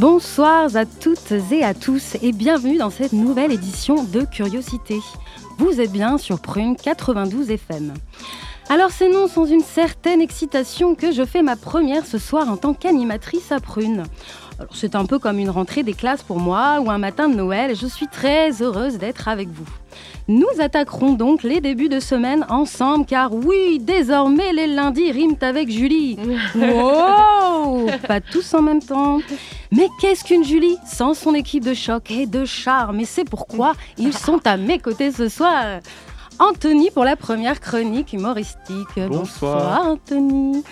Bonsoir à toutes et à tous et bienvenue dans cette nouvelle édition de Curiosité. Vous êtes bien sur Prune 92 FM. Alors c'est non sans une certaine excitation que je fais ma première ce soir en tant qu'animatrice à Prune. C'est un peu comme une rentrée des classes pour moi ou un matin de Noël je suis très heureuse d'être avec vous. Nous attaquerons donc les débuts de semaine ensemble car oui, désormais les lundis riment avec Julie. Wow Pas tous en même temps. Mais qu'est-ce qu'une Julie sans son équipe de choc et de charme? Et c'est pourquoi ils sont à mes côtés ce soir. Anthony pour la première chronique humoristique. Bonsoir. Anthony.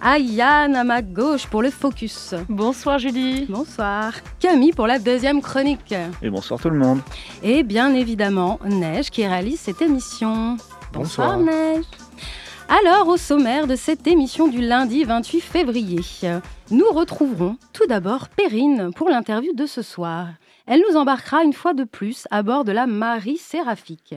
Ayane à ma gauche pour le focus. Bonsoir Julie. Bonsoir. Camille pour la deuxième chronique. Et bonsoir tout le monde. Et bien évidemment Neige qui réalise cette émission. Bonsoir. Neige. Alors au sommaire de cette émission du lundi 28 février, nous retrouverons tout d'abord Perrine pour l'interview de ce soir. Elle nous embarquera une fois de plus à bord de la Marie Séraphique.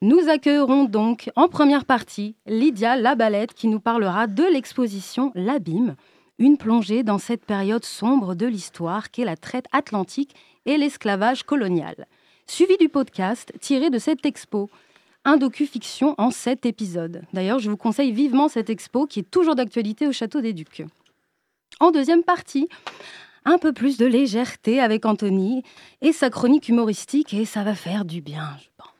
Nous accueillerons donc en première partie Lydia Labalette qui nous parlera de l'exposition L'Abîme, une plongée dans cette période sombre de l'histoire qu'est la traite atlantique et l'esclavage colonial. Suivi du podcast tiré de cette expo, un docu-fiction en sept épisodes. D'ailleurs, je vous conseille vivement cette expo qui est toujours d'actualité au Château des Ducs. En deuxième partie, un peu plus de légèreté avec Anthony et sa chronique humoristique et ça va faire du bien, je pense.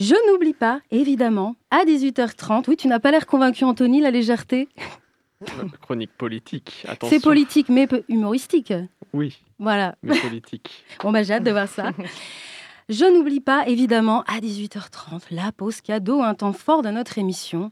Je n'oublie pas, évidemment, à 18h30, oui, tu n'as pas l'air convaincu Anthony, la légèreté Chronique politique, attention. C'est politique mais humoristique. Oui, Voilà. mais politique. Bon, bah, j'ai hâte de voir ça. Je n'oublie pas, évidemment, à 18h30, la pause cadeau, un temps fort de notre émission.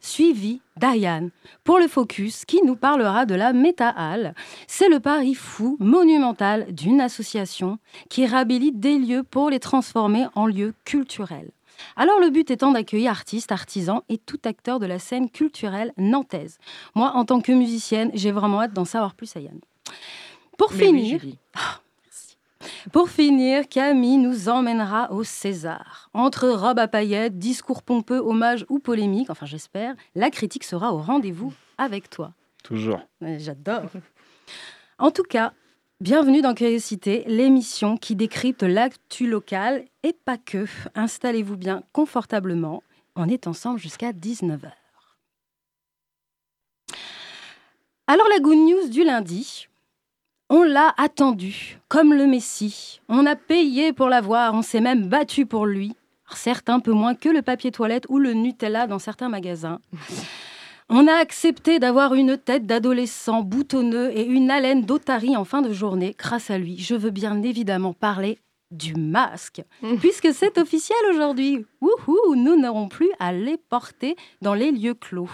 Suivi Diane pour le focus qui nous parlera de la Méta-Halle. C'est le pari fou monumental d'une association qui réhabilite des lieux pour les transformer en lieux culturels. Alors le but étant d'accueillir artistes, artisans et tout acteur de la scène culturelle nantaise. Moi, en tant que musicienne, j'ai vraiment hâte d'en savoir plus à Yann. Pour Mais finir, Julie. Pour finir, Camille nous emmènera au César. Entre robe à paillettes, discours pompeux, hommage ou polémique, enfin j'espère, la critique sera au rendez-vous avec toi. Toujours. J'adore. En tout cas, bienvenue dans Curiosité, l'émission qui décrypte l'actu local et pas que. Installez-vous bien confortablement. On est ensemble jusqu'à 19h. Alors la good news du lundi, on l'a attendu, comme le Messie. On a payé pour l'avoir, on s'est même battu pour lui. Certes, un peu moins que le papier toilette ou le Nutella dans certains magasins. On a accepté d'avoir une tête d'adolescent boutonneux et une haleine d'otarie en fin de journée. Grâce à lui, je veux bien évidemment parler du masque, puisque c'est officiel aujourd'hui. Wouhou, nous n'aurons plus à les porter dans les lieux clos.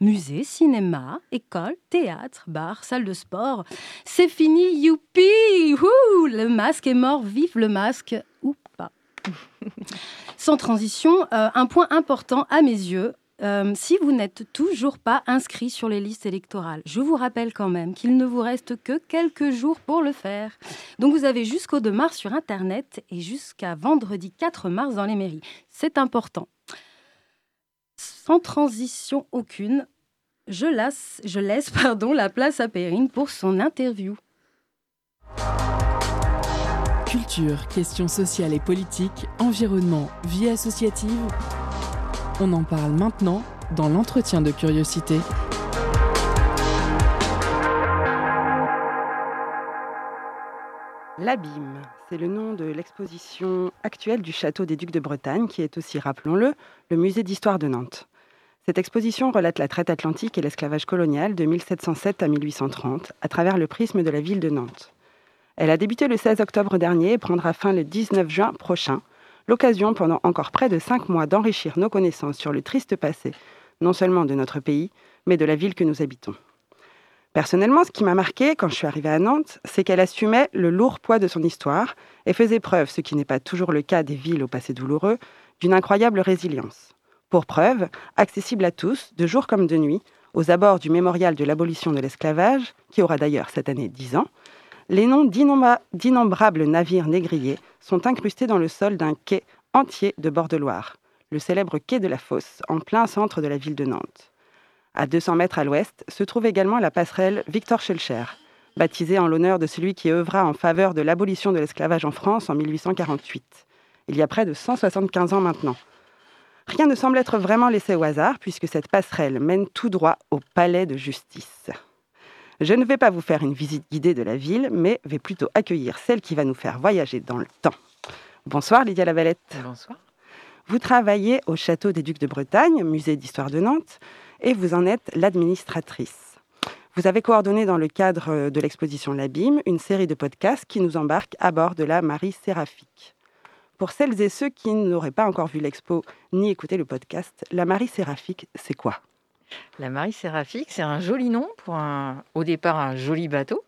Musée, cinéma, école, théâtre, bar, salle de sport. C'est fini, youpi Wouh Le masque est mort, vive le masque, ou pas. Sans transition, euh, un point important à mes yeux, euh, si vous n'êtes toujours pas inscrit sur les listes électorales, je vous rappelle quand même qu'il ne vous reste que quelques jours pour le faire. Donc vous avez jusqu'au 2 mars sur Internet et jusqu'à vendredi 4 mars dans les mairies. C'est important. Sans transition aucune, je laisse, je la place à Perrine pour son interview. Culture, questions sociales et politiques, environnement, vie associative. On en parle maintenant dans l'entretien de curiosité. L'Abîme, c'est le nom de l'exposition actuelle du Château des Ducs de Bretagne, qui est aussi, rappelons-le, le musée d'histoire de Nantes. Cette exposition relate la traite atlantique et l'esclavage colonial de 1707 à 1830 à travers le prisme de la ville de Nantes. Elle a débuté le 16 octobre dernier et prendra fin le 19 juin prochain, l'occasion pendant encore près de cinq mois d'enrichir nos connaissances sur le triste passé, non seulement de notre pays, mais de la ville que nous habitons. Personnellement, ce qui m'a marqué quand je suis arrivée à Nantes, c'est qu'elle assumait le lourd poids de son histoire et faisait preuve, ce qui n'est pas toujours le cas des villes au passé douloureux, d'une incroyable résilience. Pour preuve, accessible à tous, de jour comme de nuit, aux abords du mémorial de l'abolition de l'esclavage, qui aura d'ailleurs cette année 10 ans, les noms d'innombrables navires négriers sont incrustés dans le sol d'un quai entier de bord de Loire, le célèbre quai de la Fosse, en plein centre de la ville de Nantes. À 200 mètres à l'ouest se trouve également la passerelle Victor Schellcher, baptisée en l'honneur de celui qui œuvra en faveur de l'abolition de l'esclavage en France en 1848. Il y a près de 175 ans maintenant. Rien ne semble être vraiment laissé au hasard puisque cette passerelle mène tout droit au palais de justice. Je ne vais pas vous faire une visite guidée de la ville, mais vais plutôt accueillir celle qui va nous faire voyager dans le temps. Bonsoir Lydia Lavalette. Bonsoir. Vous travaillez au Château des Ducs de Bretagne, musée d'histoire de Nantes, et vous en êtes l'administratrice. Vous avez coordonné dans le cadre de l'exposition L'Abîme une série de podcasts qui nous embarquent à bord de la Marie Séraphique. Pour celles et ceux qui n'auraient pas encore vu l'expo ni écouté le podcast, la Marie Séraphique, c'est quoi? La Marie Séraphique, c'est un joli nom pour un, au départ un joli bateau.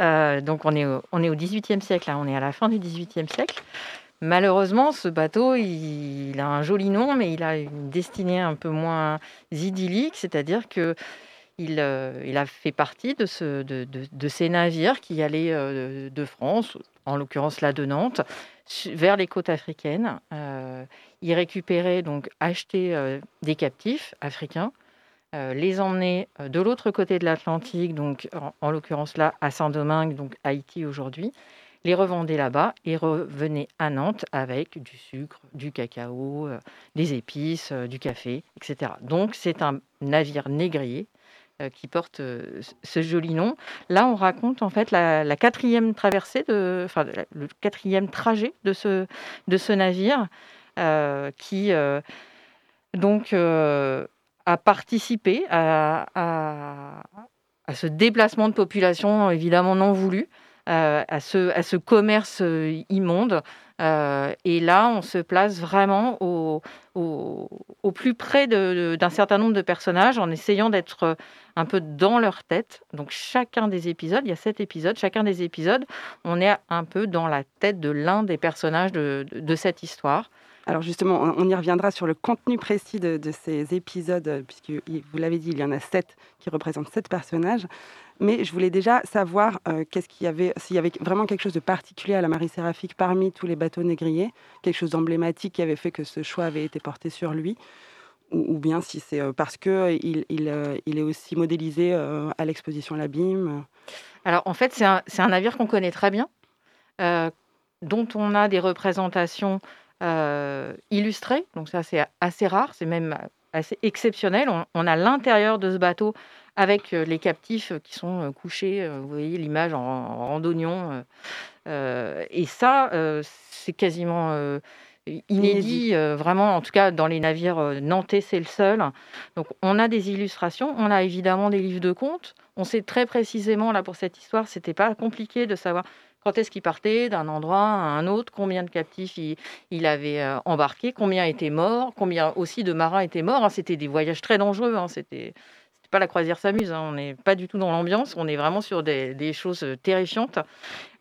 Euh, donc on est, au, on est au XVIIIe siècle, hein, on est à la fin du XVIIIe siècle. Malheureusement, ce bateau, il, a un joli nom, mais il a une destinée un peu moins idyllique, c'est-à-dire que il, euh, il, a fait partie de, ce, de, de, ces navires qui allaient euh, de France, en l'occurrence là de Nantes, vers les côtes africaines. Il récupérait, donc achetait euh, des captifs africains, les emmenait de l'autre côté de l'Atlantique, donc en, en l'occurrence là à Saint-Domingue, donc Haïti aujourd'hui, les revendait là-bas et revenait à Nantes avec du sucre, du cacao, euh, des épices, euh, du café, etc. Donc c'est un navire négrier euh, qui porte ce joli nom. Là, on raconte en fait la, quatrième traversée, de, enfin le quatrième trajet de ce, de ce navire euh, qui donc a participé à, à, à, ce déplacement de population évidemment non voulu euh, à, ce, à ce commerce euh, immonde. Euh, et là, on se place vraiment au, au, plus près d'un certain nombre de personnages en essayant d'être un peu dans leur tête. Donc chacun des épisodes, il y a sept épisodes, chacun des épisodes, on est un peu dans la tête de l'un des personnages de, de, cette histoire. Alors justement, on y reviendra sur le contenu précis de, ces épisodes, puisque vous l'avez dit, il y en a sept qui représentent sept personnages. Mais je voulais déjà savoir euh, qu'est-ce qu'il y avait, s'il y avait vraiment quelque chose de particulier à la Marie Séraphique parmi tous les bateaux négriers, quelque chose d'emblématique qui avait fait que ce choix avait été porté sur lui, ou, bien si c'est euh, parce que il, euh, est aussi modélisé euh, à l'exposition L'Abîme. Alors en fait, c'est un, navire qu'on connaît très bien, euh, dont on a des représentations euh, illustrées. Donc ça, c'est assez rare, c'est même assez exceptionnel. On, on a l'intérieur de ce bateau avec les captifs qui sont couchés, vous voyez l'image en, en randonnion. Euh, et ça, euh, c'est quasiment euh, inédit, vraiment, en tout cas dans les navires nantais, c'est le seul. Donc on a des illustrations, on a évidemment des livres de contes. On sait très précisément, là, pour cette histoire, c'était pas compliqué de savoir quand est-ce qu'il partait d'un endroit à un autre, combien de captifs il, avait euh, embarqué, combien étaient morts, combien aussi de marins étaient morts? Hein. C'était des voyages très dangereux. Hein. C'était pas la croisière s'amuse, hein. on n'est pas du tout dans l'ambiance, on est vraiment sur des, choses terrifiantes.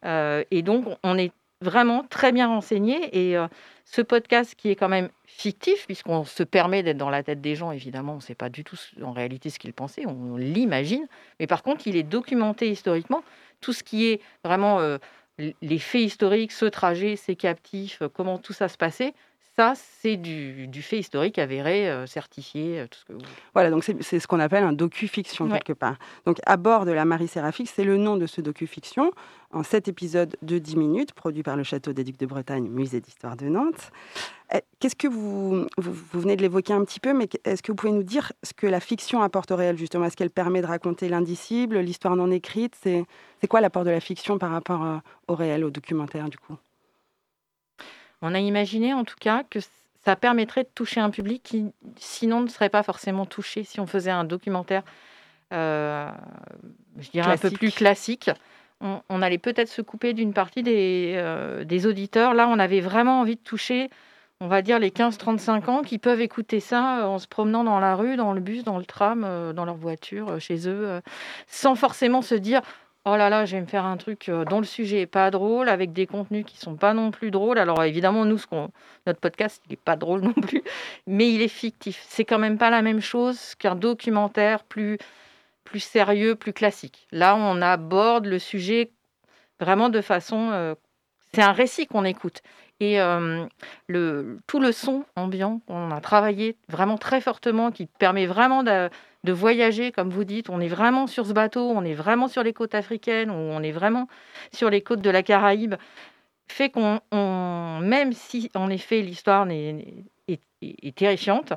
Euh, et donc, on est vraiment très bien renseigné. Et euh, ce podcast qui est quand même fictif, puisqu'on se permet d'être dans la tête des gens, évidemment, on ne sait pas du tout en réalité ce qu'ils pensaient, on l'imagine. Mais par contre, il est documenté historiquement. Tout ce qui est vraiment euh, les faits historiques, ce trajet, ces captifs, comment tout ça se passait, ça, c'est du, du, fait historique avéré, euh, certifié, euh, tout ce que vous Voilà, donc c'est ce qu'on appelle un docu-fiction, ouais. quelque part. Donc, à bord de la Marie Séraphique, c'est le nom de ce docu-fiction, en sept épisodes de 10 minutes, produit par le Château des Ducs de Bretagne, musée d'histoire de Nantes. Eh, qu'est-ce que vous, vous, vous, venez de l'évoquer un petit peu, mais est-ce que vous pouvez nous dire ce que la fiction apporte au réel, justement? Est-ce qu'elle permet de raconter l'indicible, l'histoire non écrite? C'est quoi l'apport de la fiction par rapport euh, au réel, au documentaire, du coup? On a imaginé en tout cas que ça permettrait de toucher un public qui sinon ne serait pas forcément touché si on faisait un documentaire, euh, je dirais classique. un peu plus classique. On, on allait peut-être se couper d'une partie des, euh, des, auditeurs. Là, on avait vraiment envie de toucher, on va dire les 15-35 ans, qui peuvent écouter ça en se promenant dans la rue, dans le bus, dans le tram, dans leur voiture, chez eux, sans forcément se dire oh là là, je vais me faire un truc dont le sujet est pas drôle, avec des contenus qui sont pas non plus drôles. Alors évidemment, nous, notre podcast, il n'est pas drôle non plus, mais il est fictif. C'est quand même pas la même chose qu'un documentaire plus, plus sérieux, plus classique. Là, on aborde le sujet vraiment de façon... c'est un récit qu'on écoute. Et tout le son ambiant, on a travaillé vraiment très fortement, qui permet vraiment de, voyager, comme vous dites. On est vraiment sur ce bateau, on est vraiment sur les côtes africaines, ou on est vraiment sur les côtes de la Caraïbe, fait qu'on, même si en effet l'histoire est, terrifiante,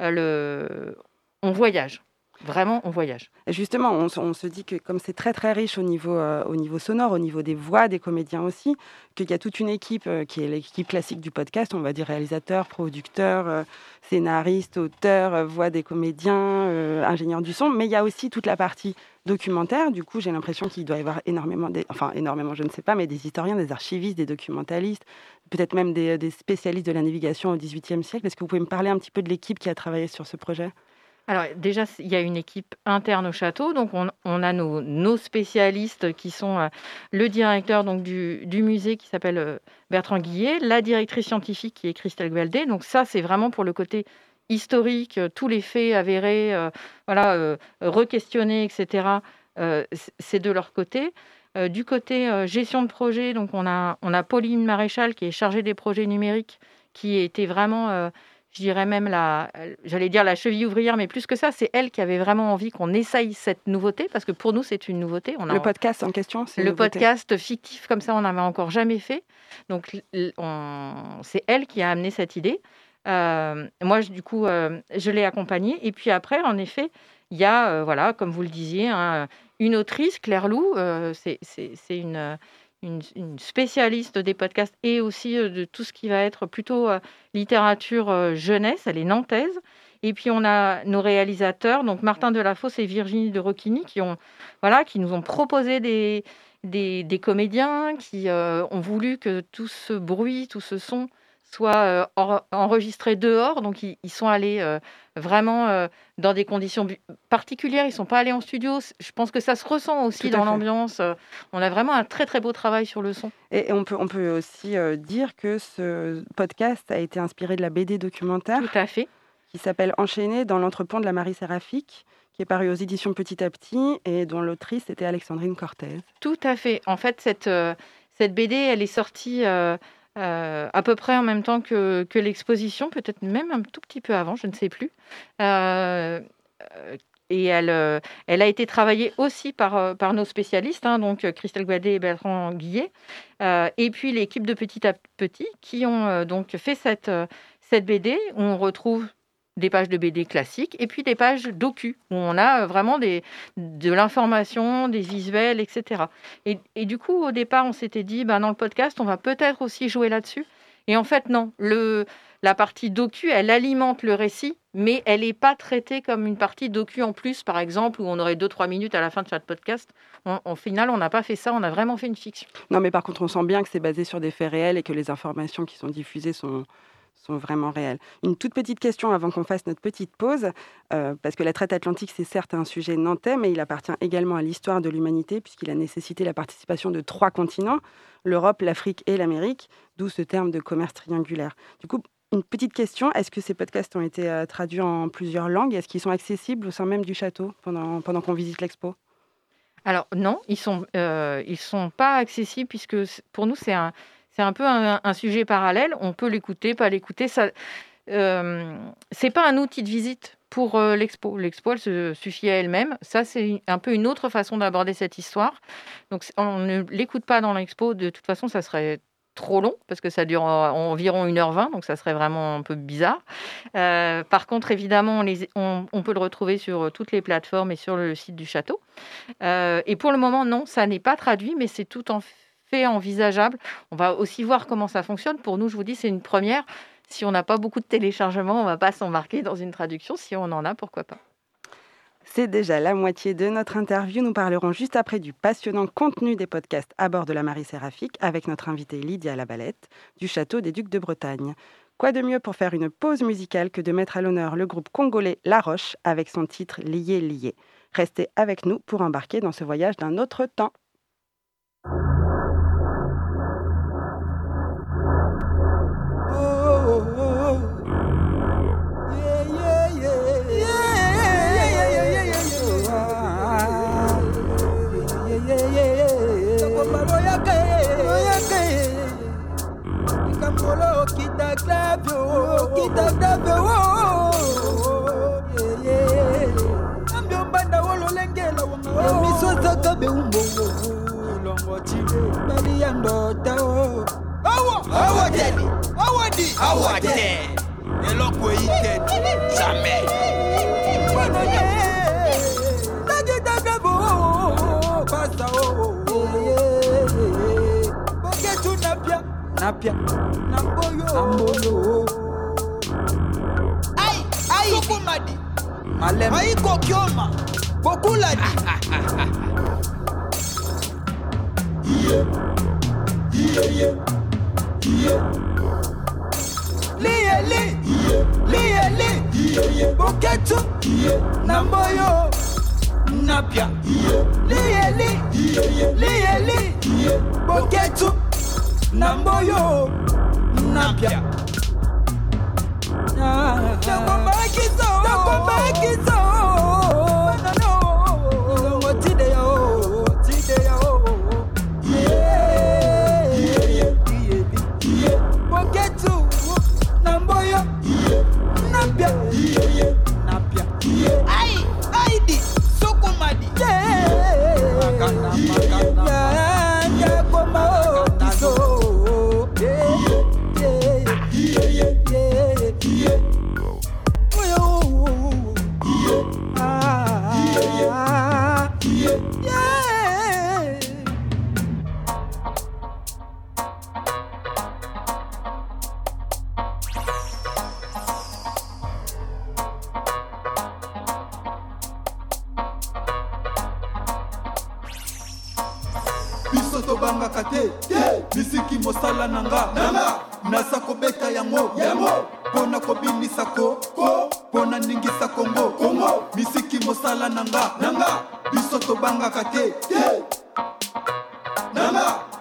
euh, on voyage. Vraiment, on voyage. Justement, on, se dit que comme c'est très très riche au niveau, euh, au niveau sonore, au niveau des voix des comédiens aussi, qu'il y a toute une équipe euh, qui est l'équipe classique du podcast, on va dire réalisateur, producteur, euh, scénariste, auteur, voix des comédiens, ingénieur du son, mais il y a aussi toute la partie documentaire. Du coup, j'ai l'impression qu'il doit y avoir énormément, enfin énormément, je ne sais pas, mais des historiens, des archivistes, des documentalistes, peut-être même des, des spécialistes de la navigation au XVIIIe siècle. Est-ce que vous pouvez me parler un petit peu de l'équipe qui a travaillé sur ce projet? Alors déjà, il y a une équipe interne au château, donc on, a nos, spécialistes qui sont euh, le directeur donc, du, musée qui s'appelle euh, Bertrand Guillet, la directrice scientifique qui est Christelle Gualdé. Donc ça, c'est vraiment pour le côté historique, euh, tous les faits avérés, voilà, re-questionnés, etc. c'est de leur côté. du côté gestion de projet, donc on a, on a Pauline Maréchal qui est chargée des projets numériques, qui était vraiment je dirais même la, j'allais dire la cheville ouvrière, mais plus que ça, c'est elle qui avait vraiment envie qu'on essaye cette nouveauté, parce que pour nous, c'est une nouveauté. On a le podcast en question, c'est le podcast fictif comme ça, on n'avait encore jamais fait. Donc, c'est elle qui a amené cette idée. Euh, moi, du coup, euh, je l'ai accompagnée. Et puis après, en effet, il y a, euh, voilà, comme vous le disiez, hein, une autrice, Claire Lou. c'est une une, spécialiste des podcasts et aussi euh, de tout ce qui va être plutôt euh, littérature euh, jeunesse. Elle est nantaise. Et puis on a nos réalisateurs, donc Martin Delafosse et Virginie de Rocchini, qui, voilà, qui nous ont proposé des, des, des comédiens, qui ont voulu que tout ce bruit, tout ce son soit enregistré dehors. Donc ils, sont allés vraiment dans des conditions particulières. Ils ne sont pas allés en studio. Je pense que ça se ressent aussi dans l'ambiance. On a vraiment un très très beau travail sur le son. Et on peut, on peut aussi dire que ce podcast a été inspiré de la BD documentaire. Tout à fait. Qui s'appelle Enchaîné dans l'entrepont de la Marie Séraphique qui est paru aux éditions Petit à Petit et dont l'autrice était Alexandrine Cortez. Tout à fait. En fait, cette, cette BD, elle est sortie euh, à peu près en même temps que, l'exposition, peut-être même un tout petit peu avant, je ne sais plus. Euh, et elle, euh, elle a été travaillée aussi par, nos spécialistes, hein, donc Christelle Guadet et Bertrand Guillet, et puis l'équipe de Petit à Petit qui ont donc fait cette, cette BD on retrouve des pages de BD classiques et puis des pages docu où on a euh, vraiment des, de l'information, des visuels, etc. Et, du coup, au départ, on s'était dit, ben, dans le podcast, on va peut-être aussi jouer là-dessus. Et en fait, non. Le, la partie docu, elle alimente le récit, mais elle n'est pas traitée comme une partie docu en plus, par exemple, où on aurait 2-3 minutes à la fin de chaque podcast. au final, on n'a pas fait ça, on a vraiment fait une fiction. Non, mais par contre, on sent bien que c'est basé sur des faits réels et que les informations qui sont diffusées sont, sont vraiment réelles. Une toute petite question avant qu'on fasse notre petite pause, euh, parce que la traite atlantique, c'est certes un sujet nantais, mais il appartient également à l'histoire de l'humanité, puisqu'il a nécessité la participation de trois continents, l'Europe, l'Afrique et l'Amérique, d'où ce terme de commerce triangulaire. Du coup, une petite question, est-ce que ces podcasts ont été euh, traduits en plusieurs langues? Est-ce qu'ils sont accessibles au sein même du château pendant, pendant qu'on visite l'expo? Alors non, ils sont euh, sont pas accessibles puisque pour nous c'est un c'est un peu un, sujet parallèle. On peut l'écouter, pas l'écouter. Ça, euh, c'est pas un outil de visite pour euh, l'expo. L'expo, elle se suffit à elle-même. Ça, c'est un peu une autre façon d'aborder cette histoire. Donc, on ne l'écoute pas dans l'expo. De toute façon, ça serait trop long parce que ça dure environ 1h20, donc ça serait vraiment un peu bizarre. Euh, par contre, évidemment, on, on, peut le retrouver sur toutes les plateformes et sur le site du château. et pour le moment, non, ça n'est pas traduit, mais c'est tout en envisageable. On va aussi voir comment ça fonctionne. Pour nous, je vous dis, c'est une première. Si on n'a pas beaucoup de téléchargements, on ne va pas s'embarquer dans une traduction. Si on en a, pourquoi pas c'est déjà la moitié de notre interview. Nous parlerons juste après du passionnant contenu des podcasts à bord de la Marie Séraphique avec notre invitée Lydia Labalette du Château des Ducs de Bretagne. Quoi de mieux pour faire une pause musicale que de mettre à l'honneur le groupe congolais La Roche avec son titre Lié Lié. Restez avec nous pour embarquer dans ce voyage d'un autre temps. problème. Aïko Kioma, beaucoup l'a dit. Biso tobangaka te misiki mosala na nga nasa kobeta yango. Mpo na kobimisa ko. Mpo na ningisa kongo. Misiki mosala na nga biso tobangaka te. Nanga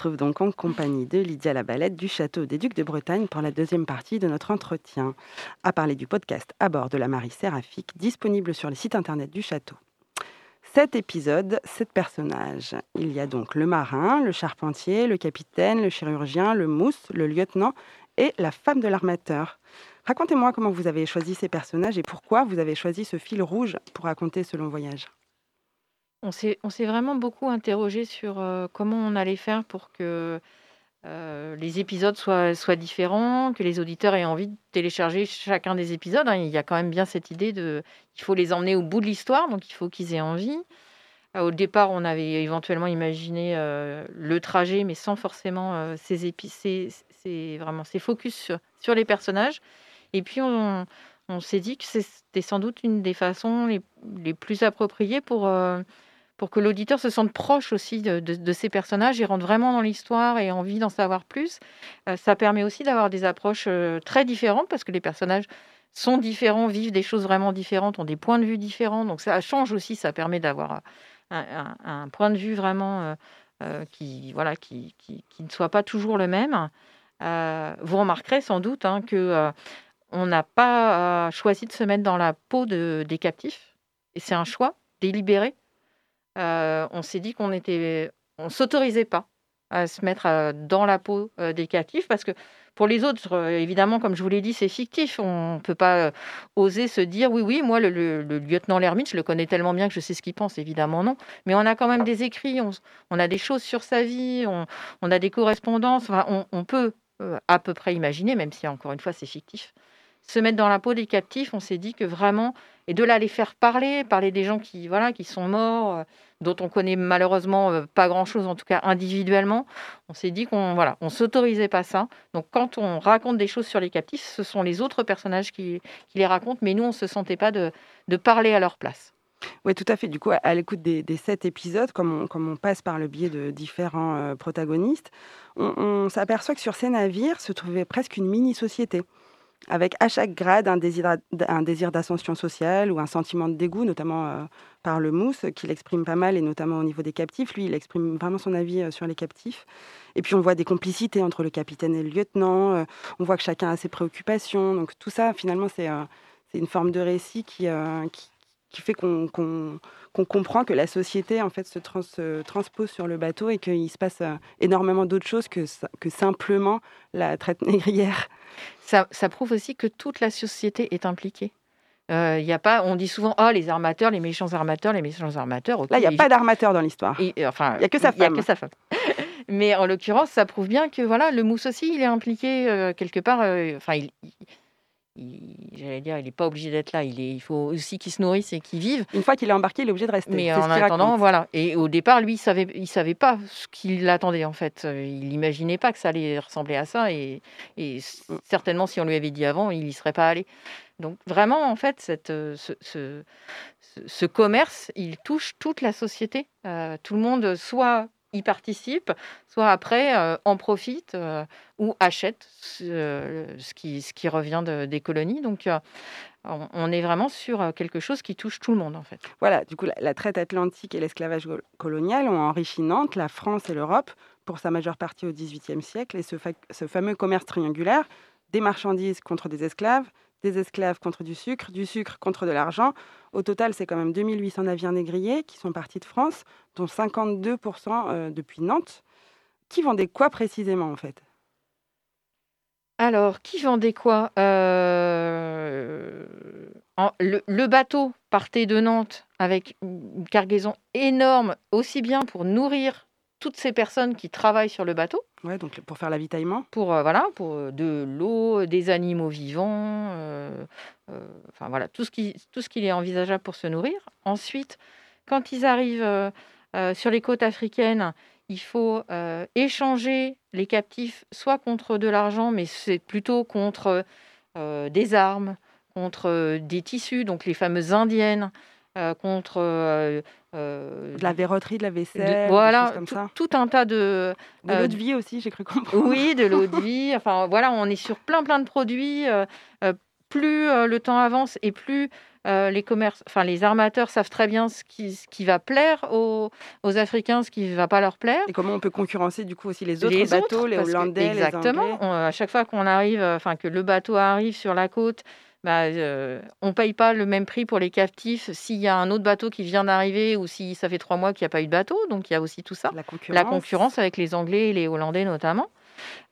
retrouve donc en compagnie de Lydia Labalette du château des Ducs de Bretagne pour la deuxième partie de notre entretien, à parler du podcast à bord de la Marie Séraphique, disponible sur le site internet du château. Cet épisode, sept personnages. Il y a donc le marin, le charpentier, le capitaine, le chirurgien, le mousse, le lieutenant et la femme de l'armateur. Racontez-moi comment vous avez choisi ces personnages et pourquoi vous avez choisi ce fil rouge pour raconter ce long voyage. On s'est vraiment beaucoup interrogé sur euh, comment on allait faire pour que euh, les épisodes soient, différents, que les auditeurs aient envie de télécharger chacun des épisodes. hein. Il y a quand même bien cette idée de il faut les emmener au bout de l'histoire, donc il faut qu'ils aient envie. Euh, au départ, on avait éventuellement imaginé le trajet, mais sans forcément ces vraiment ces focus sur, les personnages. Et puis on, s'est dit que c'était sans doute une des façons les, plus appropriées pour pour que l'auditeur se sente proche aussi de, ces personnages et rentre vraiment dans l'histoire et envie d'en savoir plus. Euh, ça permet aussi d'avoir des approches euh, très différentes parce que les personnages sont différents, vivent des choses vraiment différentes, ont des points de vue différents. Donc ça change aussi, ça permet d'avoir un, un- point de vue vraiment euh, qui, voilà, qui, qui, ne soit pas toujours le même. vous remarquerez sans doute hein, que on n'a pas choisi de se mettre dans la peau de, des captifs. Et c'est un choix délibéré. On s'est dit qu'on était, on s'autorisait pas à se mettre dans la peau des captifs parce que pour les autres, évidemment, comme je vous l'ai dit, c'est fictif. On ne peut pas oser se dire oui, oui, moi, le, lieutenant Lermite, je le connais tellement bien que je sais ce qu'il pense. Évidemment, non. Mais on a quand même des écrits, on, a des choses sur sa vie, on, a des correspondances. on, on, peut à peu près imaginer, même si encore une fois, c'est fictif, se mettre dans la peau des captifs. On s'est dit que vraiment, et de là les faire parler, parler des gens qui, voilà, qui sont morts dont on connaît malheureusement euh, pas grand-chose, en tout cas individuellement, on s'est dit qu'on voilà, on s'autorisait pas ça. Donc quand on raconte des choses sur les captifs, ce sont les autres personnages qui, les racontent, mais nous, on ne se sentait pas de, parler à leur place. Oui, tout à fait. Du coup, à l'écoute des, sept épisodes, comme on, comme on, passe par le biais de différents euh, protagonistes, on s'aperçoit que sur ces navires se trouvait presque une mini-société avec à chaque grade un désir, d'ascension sociale ou un sentiment de dégoût, notamment euh, par le mousse, qu'il exprime pas mal, et notamment au niveau des captifs. Lui, il exprime vraiment son avis euh, sur les captifs. Et puis on voit des complicités entre le capitaine et le lieutenant, euh, on voit que chacun a ses préoccupations. Donc tout ça, finalement, c'est une forme de récit qui, qui, qui fait qu'on comprend que la société en fait se, trans, transpose sur le bateau et qu'il se passe énormément d'autres choses que, que simplement la traite négrière. Ça, ça, prouve aussi que toute la société est impliquée. Euh, y a pas, on dit souvent, oh, les armateurs, les méchants armateurs, les méchants armateurs. Là, il n'y a pas d'armateur dans l'histoire. Enfin, il n'y a que sa femme. Y a que sa femme. Mais en l'occurrence, ça prouve bien que voilà, le mousse aussi, il est impliqué euh, quelque part. Euh, enfin, il, j'allais dire, il n'est pas obligé d'être là. Il, est, il faut aussi qu'il se nourrisse et qu'il vive. Une fois qu'il est embarqué, il est obligé de rester. Mais en attendant, voilà. Et au départ, lui, il savait, il savait pas ce qu'il attendait en fait. Il n'imaginait pas que ça allait ressembler à ça. Et, et mm. certainement, si on lui avait dit avant, il n'y serait pas allé. Donc vraiment, en fait, cette, ce, ce, ce, commerce, il touche toute la société. Euh, tout le monde soit y participe, soit après euh, en profite euh, ou achète euh, ce, qui, ce qui revient des colonies. Donc on, est vraiment sur quelque chose qui touche tout le monde en fait. Voilà, du coup la, traite atlantique et l'esclavage colonial ont enrichi Nantes, la France et l'Europe pour sa majeure partie au XVIIIe siècle et ce, ce fameux commerce triangulaire des marchandises contre des esclaves, des esclaves contre du sucre, du sucre contre de l'argent. Au total, c'est quand même 2800 navires négriers qui sont partis de France, dont 52% euh, depuis Nantes. Qui vendait quoi précisément en fait? Alors, qui vendait quoi euh, le, bateau partait de Nantes avec une cargaison énorme, aussi bien pour nourrir toutes ces personnes qui travaillent sur le bateau. Ouais, donc pour faire l'avitaillement. Pour euh, voilà, pour euh, de l'eau, des animaux vivants, euh, enfin voilà, tout ce qui tout ce qu'il est envisageable pour se nourrir. Ensuite, quand ils arrivent sur les côtes africaines, il faut échanger les captifs, soit contre de l'argent, mais c'est plutôt contre des armes, contre des tissus, donc les fameuses indiennes. Euh, contre euh, euh, de la verroterie, de la vaisselle, voilà, comme ça. tout un tas de de l'eau de vie aussi, j'ai cru comprendre. Oui, de l'eau de vie. Enfin voilà, on est sur plein plein de produits. plus le temps avance et plus les commerces, enfin les armateurs savent très bien ce qui, ce qui va plaire aux, aux, Africains, ce qui ne va pas leur plaire. Et comment on peut concurrencer du coup aussi les autres bateaux, les Hollandais, exactement. les Anglais? à chaque fois qu'on arrive, enfin que le bateau arrive sur la côte bah, on ne paye pas le même prix pour les captifs s'il y a un autre bateau qui vient d'arriver ou si ça fait trois mois qu'il n'y a pas eu de bateau. Donc il y a aussi tout ça. La concurrence, avec les Anglais et les Hollandais notamment.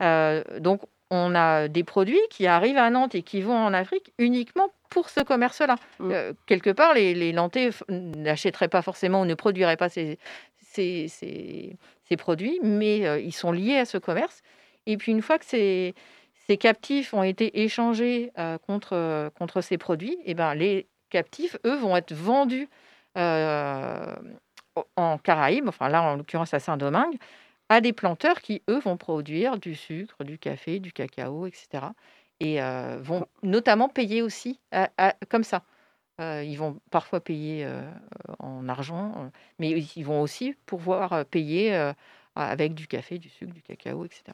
donc on a des produits qui arrivent à Nantes et qui vont en Afrique uniquement pour ce commerce-là. Mmh. quelque part, les, les Nantais n'achèteraient pas forcément ou ne produiraient pas ces, ces, ces produits, mais ils sont liés à ce commerce. Et puis une fois que c'est ces captifs ont été échangés euh, contre, euh, contre ces produits, et eh ben, les captifs, eux, vont être vendus euh, en Caraïbes, enfin là en l'occurrence à Saint-Domingue, à des planteurs qui, eux, vont produire du sucre, du café, du cacao, etc. Et vont notamment payer aussi comme ça. ils vont parfois payer en argent, mais ils vont aussi pouvoir payer avec du café, du sucre, du cacao, etc.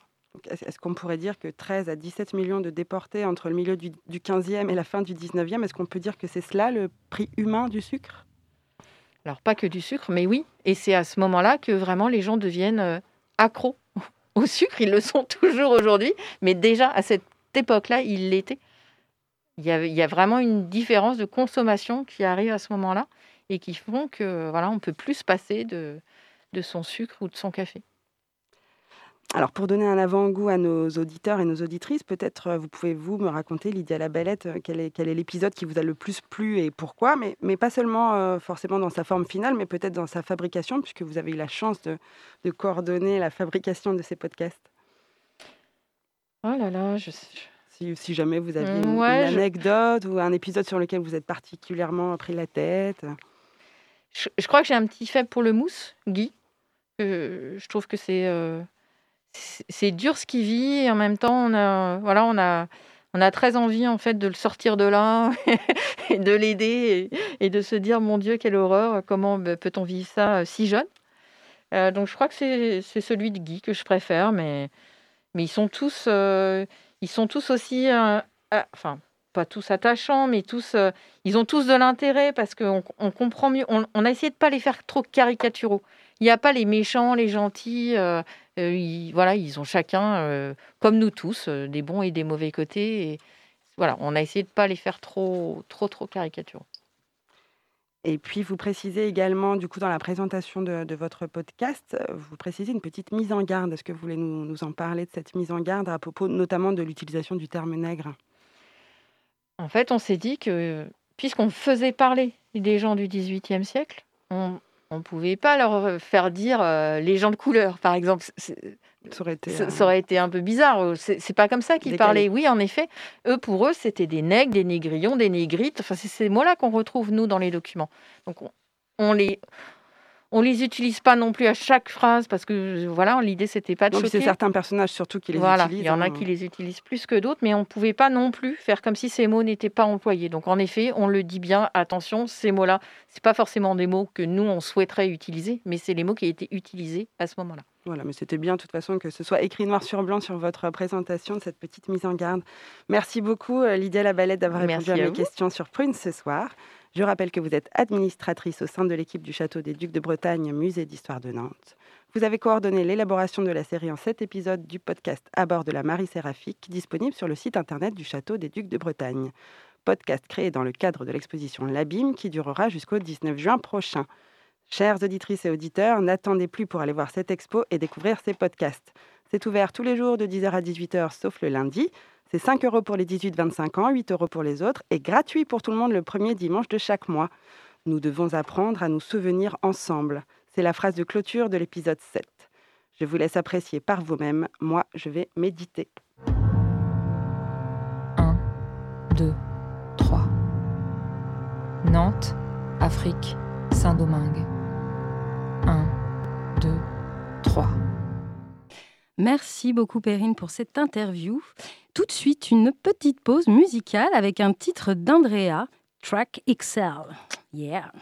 Est-ce qu'on pourrait dire que 13 à 17 millions de déportés entre le milieu du, 15e et la fin du 19e, est-ce qu'on peut dire que c'est cela le prix humain du sucre? Alors, pas que du sucre, mais oui. Et c'est à ce moment-là que vraiment les gens deviennent euh, accros au sucre. Ils le sont toujours aujourd'hui, mais déjà à cette époque-là, ils l'étaient. Il y, a, il y a vraiment une différence de consommation qui arrive à ce moment-là et qui font que voilà, on peut plus se passer de, de son sucre ou de son café. Alors, pour donner un avant-goût à nos auditeurs et nos auditrices, peut-être euh, vous pouvez vous me raconter, Lydia Labellette, euh, quel est, quel est l'épisode qui vous a le plus plu et pourquoi, mais, mais pas seulement euh, forcément dans sa forme finale, mais peut-être dans sa fabrication, puisque vous avez eu la chance de, de coordonner la fabrication de ces podcasts. Oh là là, je, Si, si jamais vous aviez une, ouais, une je- anecdote ou un épisode sur lequel vous êtes particulièrement pris la tête. je, je crois que j'ai un petit faible pour le mousse, Guy. Euh, je trouve que c'est euh, c'est dur ce qu'il vit et en même temps on a voilà on a on a très envie en fait de le sortir de là et de l'aider et, de se dire mon Dieu quelle horreur comment bah, peut-on vivre ça euh, si jeune? Euh, donc je crois que c'est celui de Guy que je préfère mais mais ils sont tous euh, ils sont tous aussi enfin pas tous attachants mais tous ils ont tous de l'intérêt parce qu'on on comprend mieux. On, on a essayé de pas les faire trop caricaturaux. Il n'y a pas les méchants, les gentils. Euh, ils, voilà, ils ont chacun, euh, comme nous tous, euh, des bons et des mauvais côtés. Et voilà, on a essayé de pas les faire trop, trop, trop caricaturaux. Et puis, vous précisez également, du coup, dans la présentation de, de votre podcast, vous précisez une petite mise en garde. Est-ce que vous voulez nous, nous en parler de cette mise en garde à propos notamment de l'utilisation du terme nègre? En fait, on s'est dit que puisqu'on faisait parler des gens du XVIIIe siècle, on ne pouvait pas leur faire dire euh, les gens de couleur, par exemple. Ça aurait été, Ça, euh, ça aurait été un peu bizarre. euh, C'est pas comme ça qu'ils parlaient. Oui, en effet, eux, pour eux, c'était des nègres, des négrillons, des négrites. Enfin, c'est ces mots-là qu'on retrouve, nous, dans les documents. Donc, on, on les. On les utilise pas non plus à chaque phrase parce que voilà, l'idée c'était pas de non, mais c'est choquer. certains personnages surtout qui les Voilà, utilisent. il y en a hein. qui les utilisent plus que d'autres, mais on ne pouvait pas non plus faire comme si ces mots n'étaient pas employés. Donc en effet, on le dit bien, attention, ces mots-là, c'est pas forcément des mots que nous on souhaiterait utiliser, mais c'est les mots qui étaient utilisés à ce moment-là. Voilà, mais c'était bien de toute façon que ce soit écrit noir sur blanc sur votre présentation de cette petite mise en garde. Merci beaucoup euh, Lydia Labalette d'avoir répondu à à mes vous. questions sur Prune ce soir. Je rappelle que vous êtes administratrice au sein de l'équipe du Château des Ducs de Bretagne, musée d'histoire de Nantes. Vous avez coordonné l'élaboration de la série en sept épisodes du podcast À bord de la Marie Séraphique, disponible sur le site internet du Château des Ducs de Bretagne. Podcast créé dans le cadre de l'exposition L'Abîme qui durera jusqu'au 19 juin prochain. Chères auditrices et auditeurs, n'attendez plus pour aller voir cette expo et découvrir ces podcasts. C'est ouvert tous les jours de 10h à 18h, sauf le lundi. C'est 5 euros pour les 18-25 ans, 8 euros pour les autres et gratuit pour tout le monde le premier dimanche de chaque mois. Nous devons apprendre à nous souvenir ensemble. C'est la phrase de clôture de l'épisode 7. Je vous laisse apprécier par vous-même. Moi, je vais méditer. 1, 2, 3. Nantes, Afrique, Saint-Domingue. 1, 2, 3. Merci beaucoup Perrine pour cette interview. Tout de suite, une petite pause musicale avec un titre d'Andrea, Track XL. Yeah.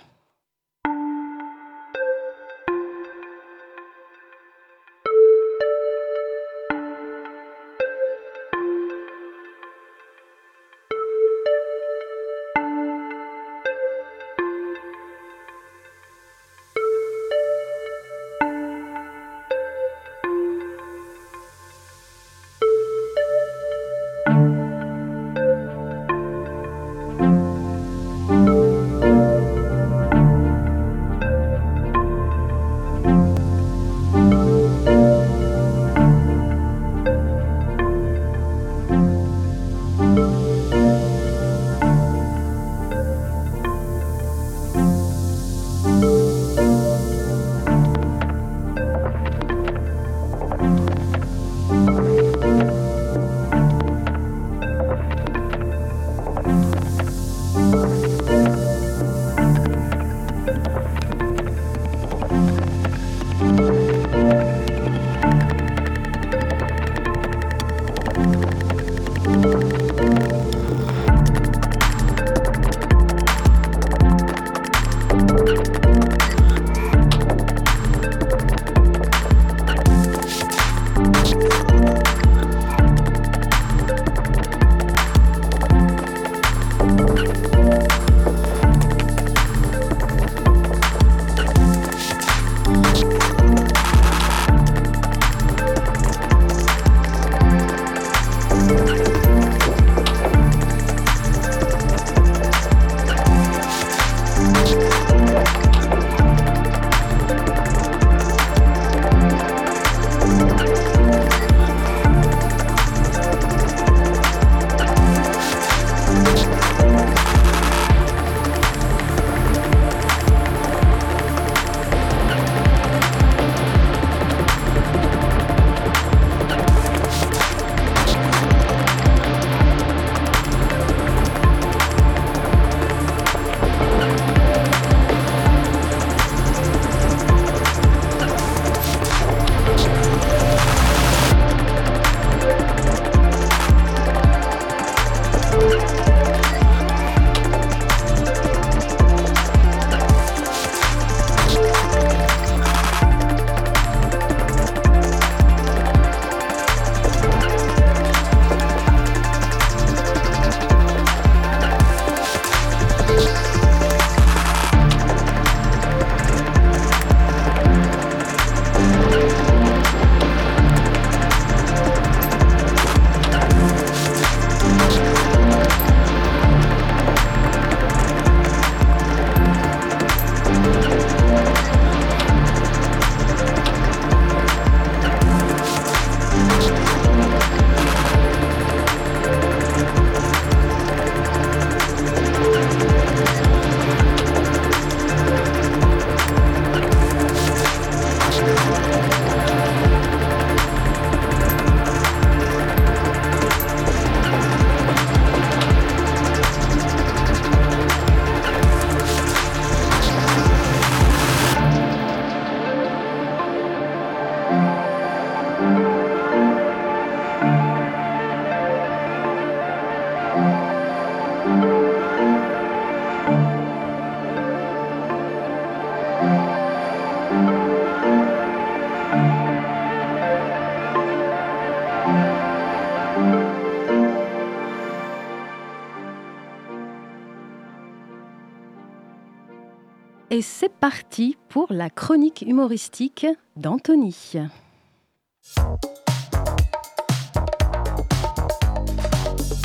C'est parti pour la chronique humoristique d'Anthony.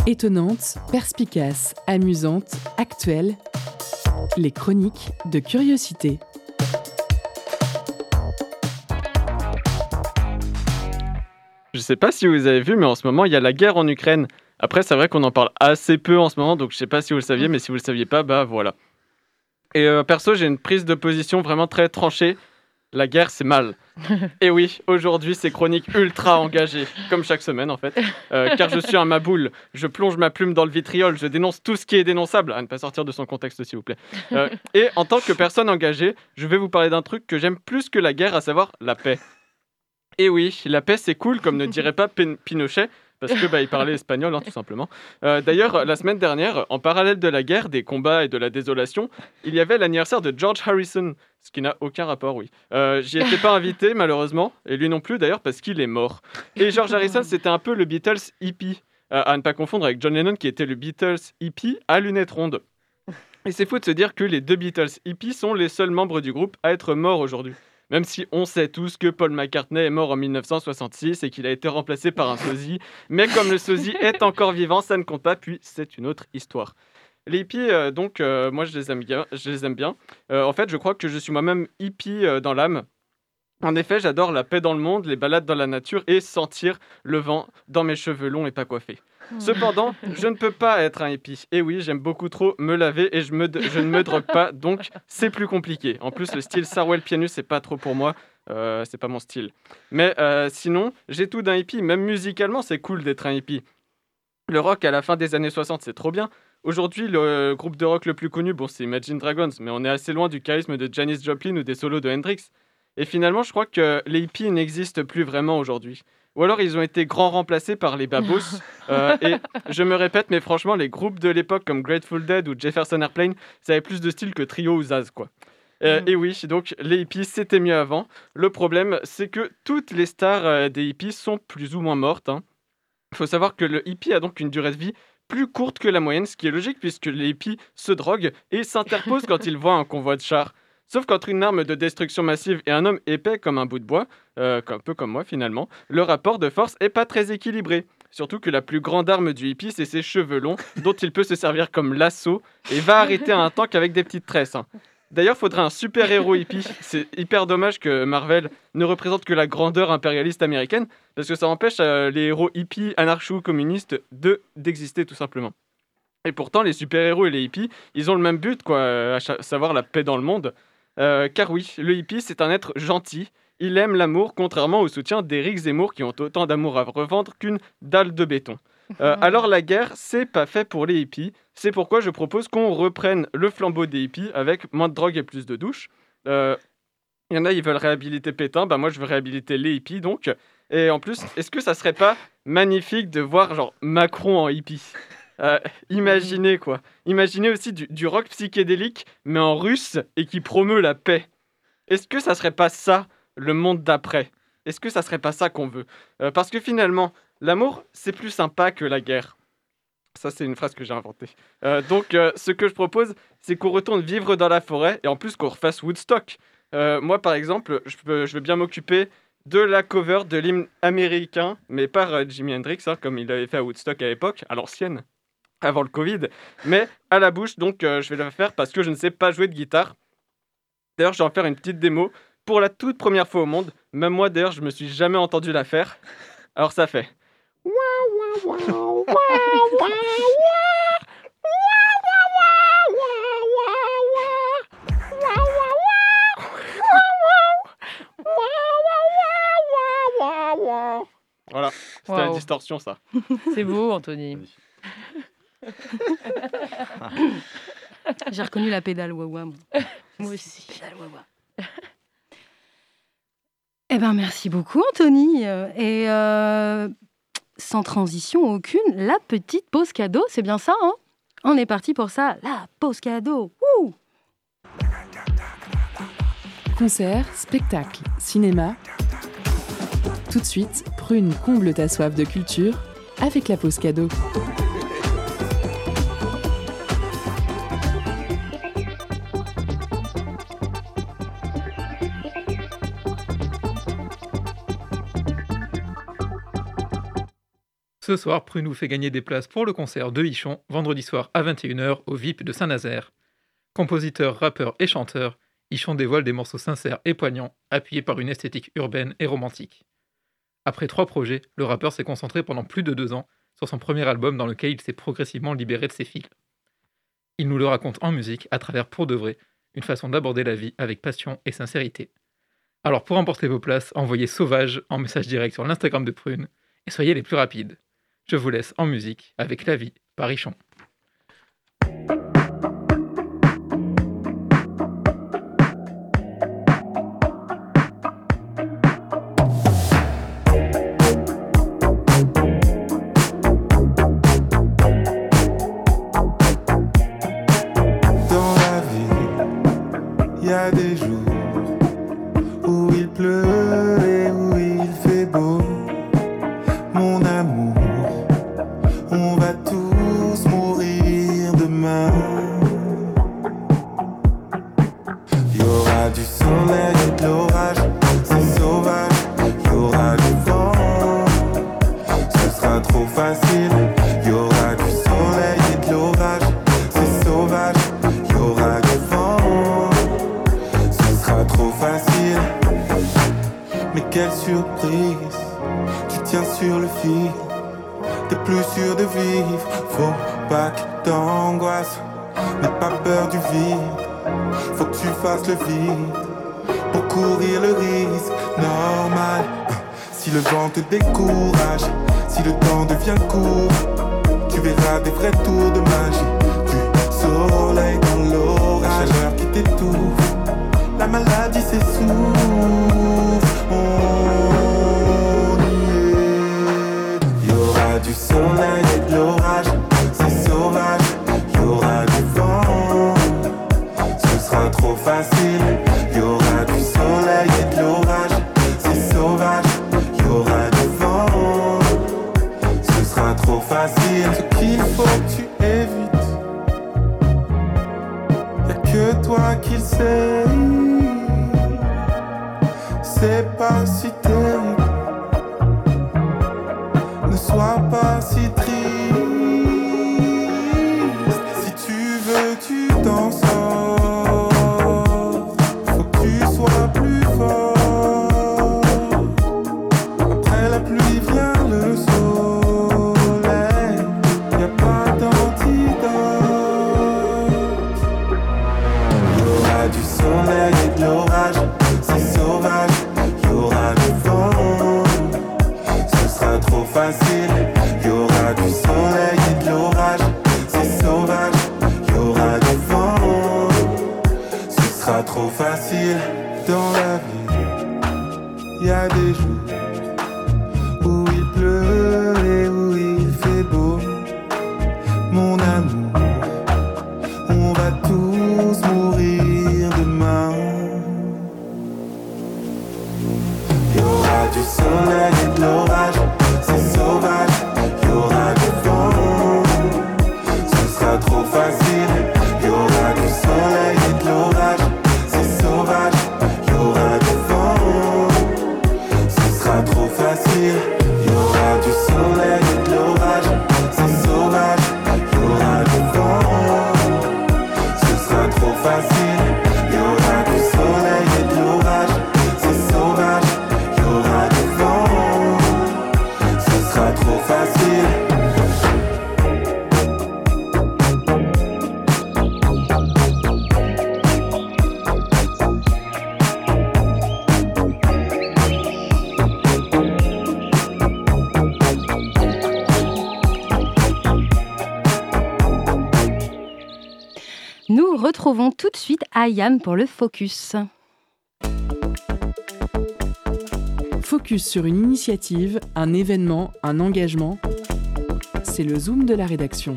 Étonnante, perspicace, amusante, actuelle, les chroniques de curiosité. Je sais pas si vous avez vu, mais en ce moment, il y a la guerre en Ukraine. Après, c'est vrai qu'on en parle assez peu en ce moment, donc je sais pas si vous le saviez, mais si vous le saviez pas, bah voilà. Et euh, perso, j'ai une prise de position vraiment très tranchée. La guerre, c'est mal. Et oui, aujourd'hui, c'est chronique ultra engagée, comme chaque semaine en fait. Euh, car je suis un maboule, je plonge ma plume dans le vitriol, je dénonce tout ce qui est dénonçable, à ne pas sortir de son contexte s'il vous plaît. Euh, et en tant que personne engagée, je vais vous parler d'un truc que j'aime plus que la guerre, à savoir la paix. Et oui, la paix c'est cool, comme ne dirait pas Pin- Pinochet, parce que bah, il parlait espagnol, hein, tout simplement. Euh, D'ailleurs, la semaine dernière, en parallèle de la guerre, des combats et de la désolation, il y avait l'anniversaire de George Harrison, ce qui n'a aucun rapport, oui. Euh, J'y étais pas invité, malheureusement, et lui non plus d'ailleurs, parce qu'il est mort. Et George Harrison, c'était un peu le Beatles hippie, euh, à ne pas confondre avec John Lennon, qui était le Beatles hippie à lunettes rondes. Et c'est fou de se dire que les deux Beatles hippies sont les seuls membres du groupe à être morts aujourd'hui. Même si on sait tous que Paul McCartney est mort en 1966 et qu'il a été remplacé par un sosie. Mais comme le sosie est encore vivant, ça ne compte pas, puis c'est une autre histoire. Les hippies, euh, donc, euh, moi je les aime bien. Je les aime bien. Euh, en fait, je crois que je suis moi-même hippie dans l'âme. En effet, j'adore la paix dans le monde, les balades dans la nature et sentir le vent dans mes cheveux longs et pas coiffés. Cependant, je ne peux pas être un hippie. Et oui, j'aime beaucoup trop me laver et je, me, je ne me drogue pas, donc c'est plus compliqué. En plus, le style Sarwell Pianus, c'est pas trop pour moi. Euh, c'est pas mon style. Mais euh, sinon, j'ai tout d'un hippie. Même musicalement, c'est cool d'être un hippie. Le rock à la fin des années 60, c'est trop bien. Aujourd'hui, le groupe de rock le plus connu, bon, c'est Imagine Dragons, mais on est assez loin du charisme de Janis Joplin ou des solos de Hendrix. Et finalement, je crois que les hippies n'existent plus vraiment aujourd'hui. Ou alors ils ont été grand remplacés par les babos. Euh, et je me répète, mais franchement, les groupes de l'époque comme Grateful Dead ou Jefferson Airplane, ça avait plus de style que Trio ou Zaz, quoi. Euh, Et oui, donc les hippies, c'était mieux avant. Le problème, c'est que toutes les stars euh, des hippies sont plus ou moins mortes. hein. Il faut savoir que le hippie a donc une durée de vie plus courte que la moyenne, ce qui est logique puisque les hippies se droguent et s'interposent quand ils voient un convoi de chars. Sauf qu'entre une arme de destruction massive et un homme épais comme un bout de bois, euh, un peu comme moi finalement, le rapport de force est pas très équilibré. Surtout que la plus grande arme du hippie, c'est ses cheveux longs, dont il peut se servir comme lasso et va arrêter un tank avec des petites tresses. hein. D'ailleurs, faudrait un super-héros hippie. C'est hyper dommage que Marvel ne représente que la grandeur impérialiste américaine, parce que ça empêche euh, les héros hippies anarcho-communistes de d'exister tout simplement. Et pourtant, les super-héros et les hippies, ils ont le même but, quoi, euh, à savoir la paix dans le monde. Euh, car oui, le hippie, c'est un être gentil. Il aime l'amour, contrairement au soutien d'Éric Zemmour, qui ont autant d'amour à revendre qu'une dalle de béton. Euh, alors la guerre, c'est pas fait pour les hippies. C'est pourquoi je propose qu'on reprenne le flambeau des hippies avec moins de drogue et plus de douches. Euh, Il y en a, ils veulent réhabiliter Pétain. Bah moi, je veux réhabiliter les hippies, donc. Et en plus, est-ce que ça serait pas magnifique de voir genre Macron en hippie? Euh, Imaginez quoi. Imaginez aussi du, rock psychédélique, mais en russe et qui promeut la paix. Est-ce que ça serait pas ça le monde d'après? Est-ce que ça serait pas ça qu'on veut? Euh, Parce que finalement, l'amour, c'est plus sympa que la guerre. Ça, c'est une phrase que j'ai inventée. Euh, donc, ce que je propose, c'est qu'on retourne vivre dans la forêt et en plus qu'on refasse Woodstock. Moi, par exemple, je, peux- veux bien m'occuper de la cover de l'hymne américain, mais par Jimi Hendrix, hein, comme il avait fait à Woodstock à l'époque, à l'ancienne, avant le Covid, mais à la bouche, donc euh, je vais le faire parce que je ne sais pas jouer de guitare. D'ailleurs, je vais en faire une petite démo pour la toute première fois au monde. Même moi, d'ailleurs, je me suis jamais entendu la faire. Alors, ça fait. Voilà, c'était la distorsion, ça. C'est beau, Anthony. J'ai reconnu la pédale wawa. Moi, Moi aussi. pédale wawa. Eh ben, merci beaucoup, Anthony. Euh, Et euh, sans transition aucune, la petite pause cadeau, c'est bien ça, hein? On est parti pour ça, la pause cadeau. Wouh Concert, spectacle, cinéma. Tout de suite, prune comble ta soif de culture avec la pause cadeau. Ce soir, Prune nous fait gagner des places pour le concert de Hichon, vendredi soir à 21h au VIP de Saint-Nazaire. Compositeur, rappeur et chanteur, Hichon dévoile des morceaux sincères et poignants, appuyés par une esthétique urbaine et romantique. Après trois projets, le rappeur s'est concentré pendant plus de deux ans sur son premier album dans lequel il s'est progressivement libéré de ses fils. Il nous le raconte en musique à travers Pour de vrai, une façon d'aborder la vie avec passion et sincérité. Alors pour emporter vos places, envoyez Sauvage en message direct sur l'Instagram de Prune et soyez les plus rapides. Je vous laisse en musique avec La vie par Richon. Nous retrouvons tout de suite Ayam pour le focus. Focus sur une initiative, un événement, un engagement. C'est le zoom de la rédaction.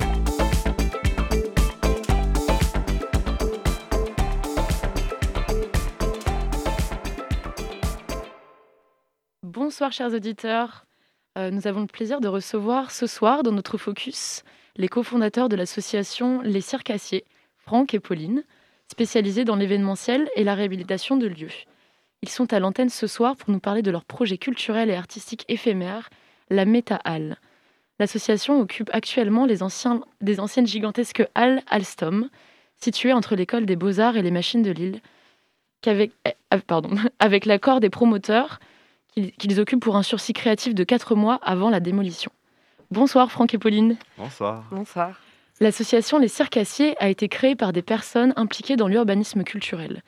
Bonsoir chers auditeurs. Euh, nous avons le plaisir de recevoir ce soir dans notre focus les cofondateurs de l'association Les Circassiers, Franck et Pauline, spécialisés dans l'événementiel et la réhabilitation de lieux. Ils sont à l'antenne ce soir pour nous parler de leur projet culturel et artistique éphémère, la Meta Hall. L'association occupe actuellement les, anciens, anciennes gigantesques halles Alstom, situées entre l'école des beaux-arts et les machines de Lille, eh, ah, avec l'accord des promoteurs qu'ils, occupent pour un sursis créatif de 4 mois avant la démolition. Bonsoir Franck et Pauline. Bonsoir. Bonsoir. L'association Les Circassiers a été créée par des personnes impliquées dans l'urbanisme culturel.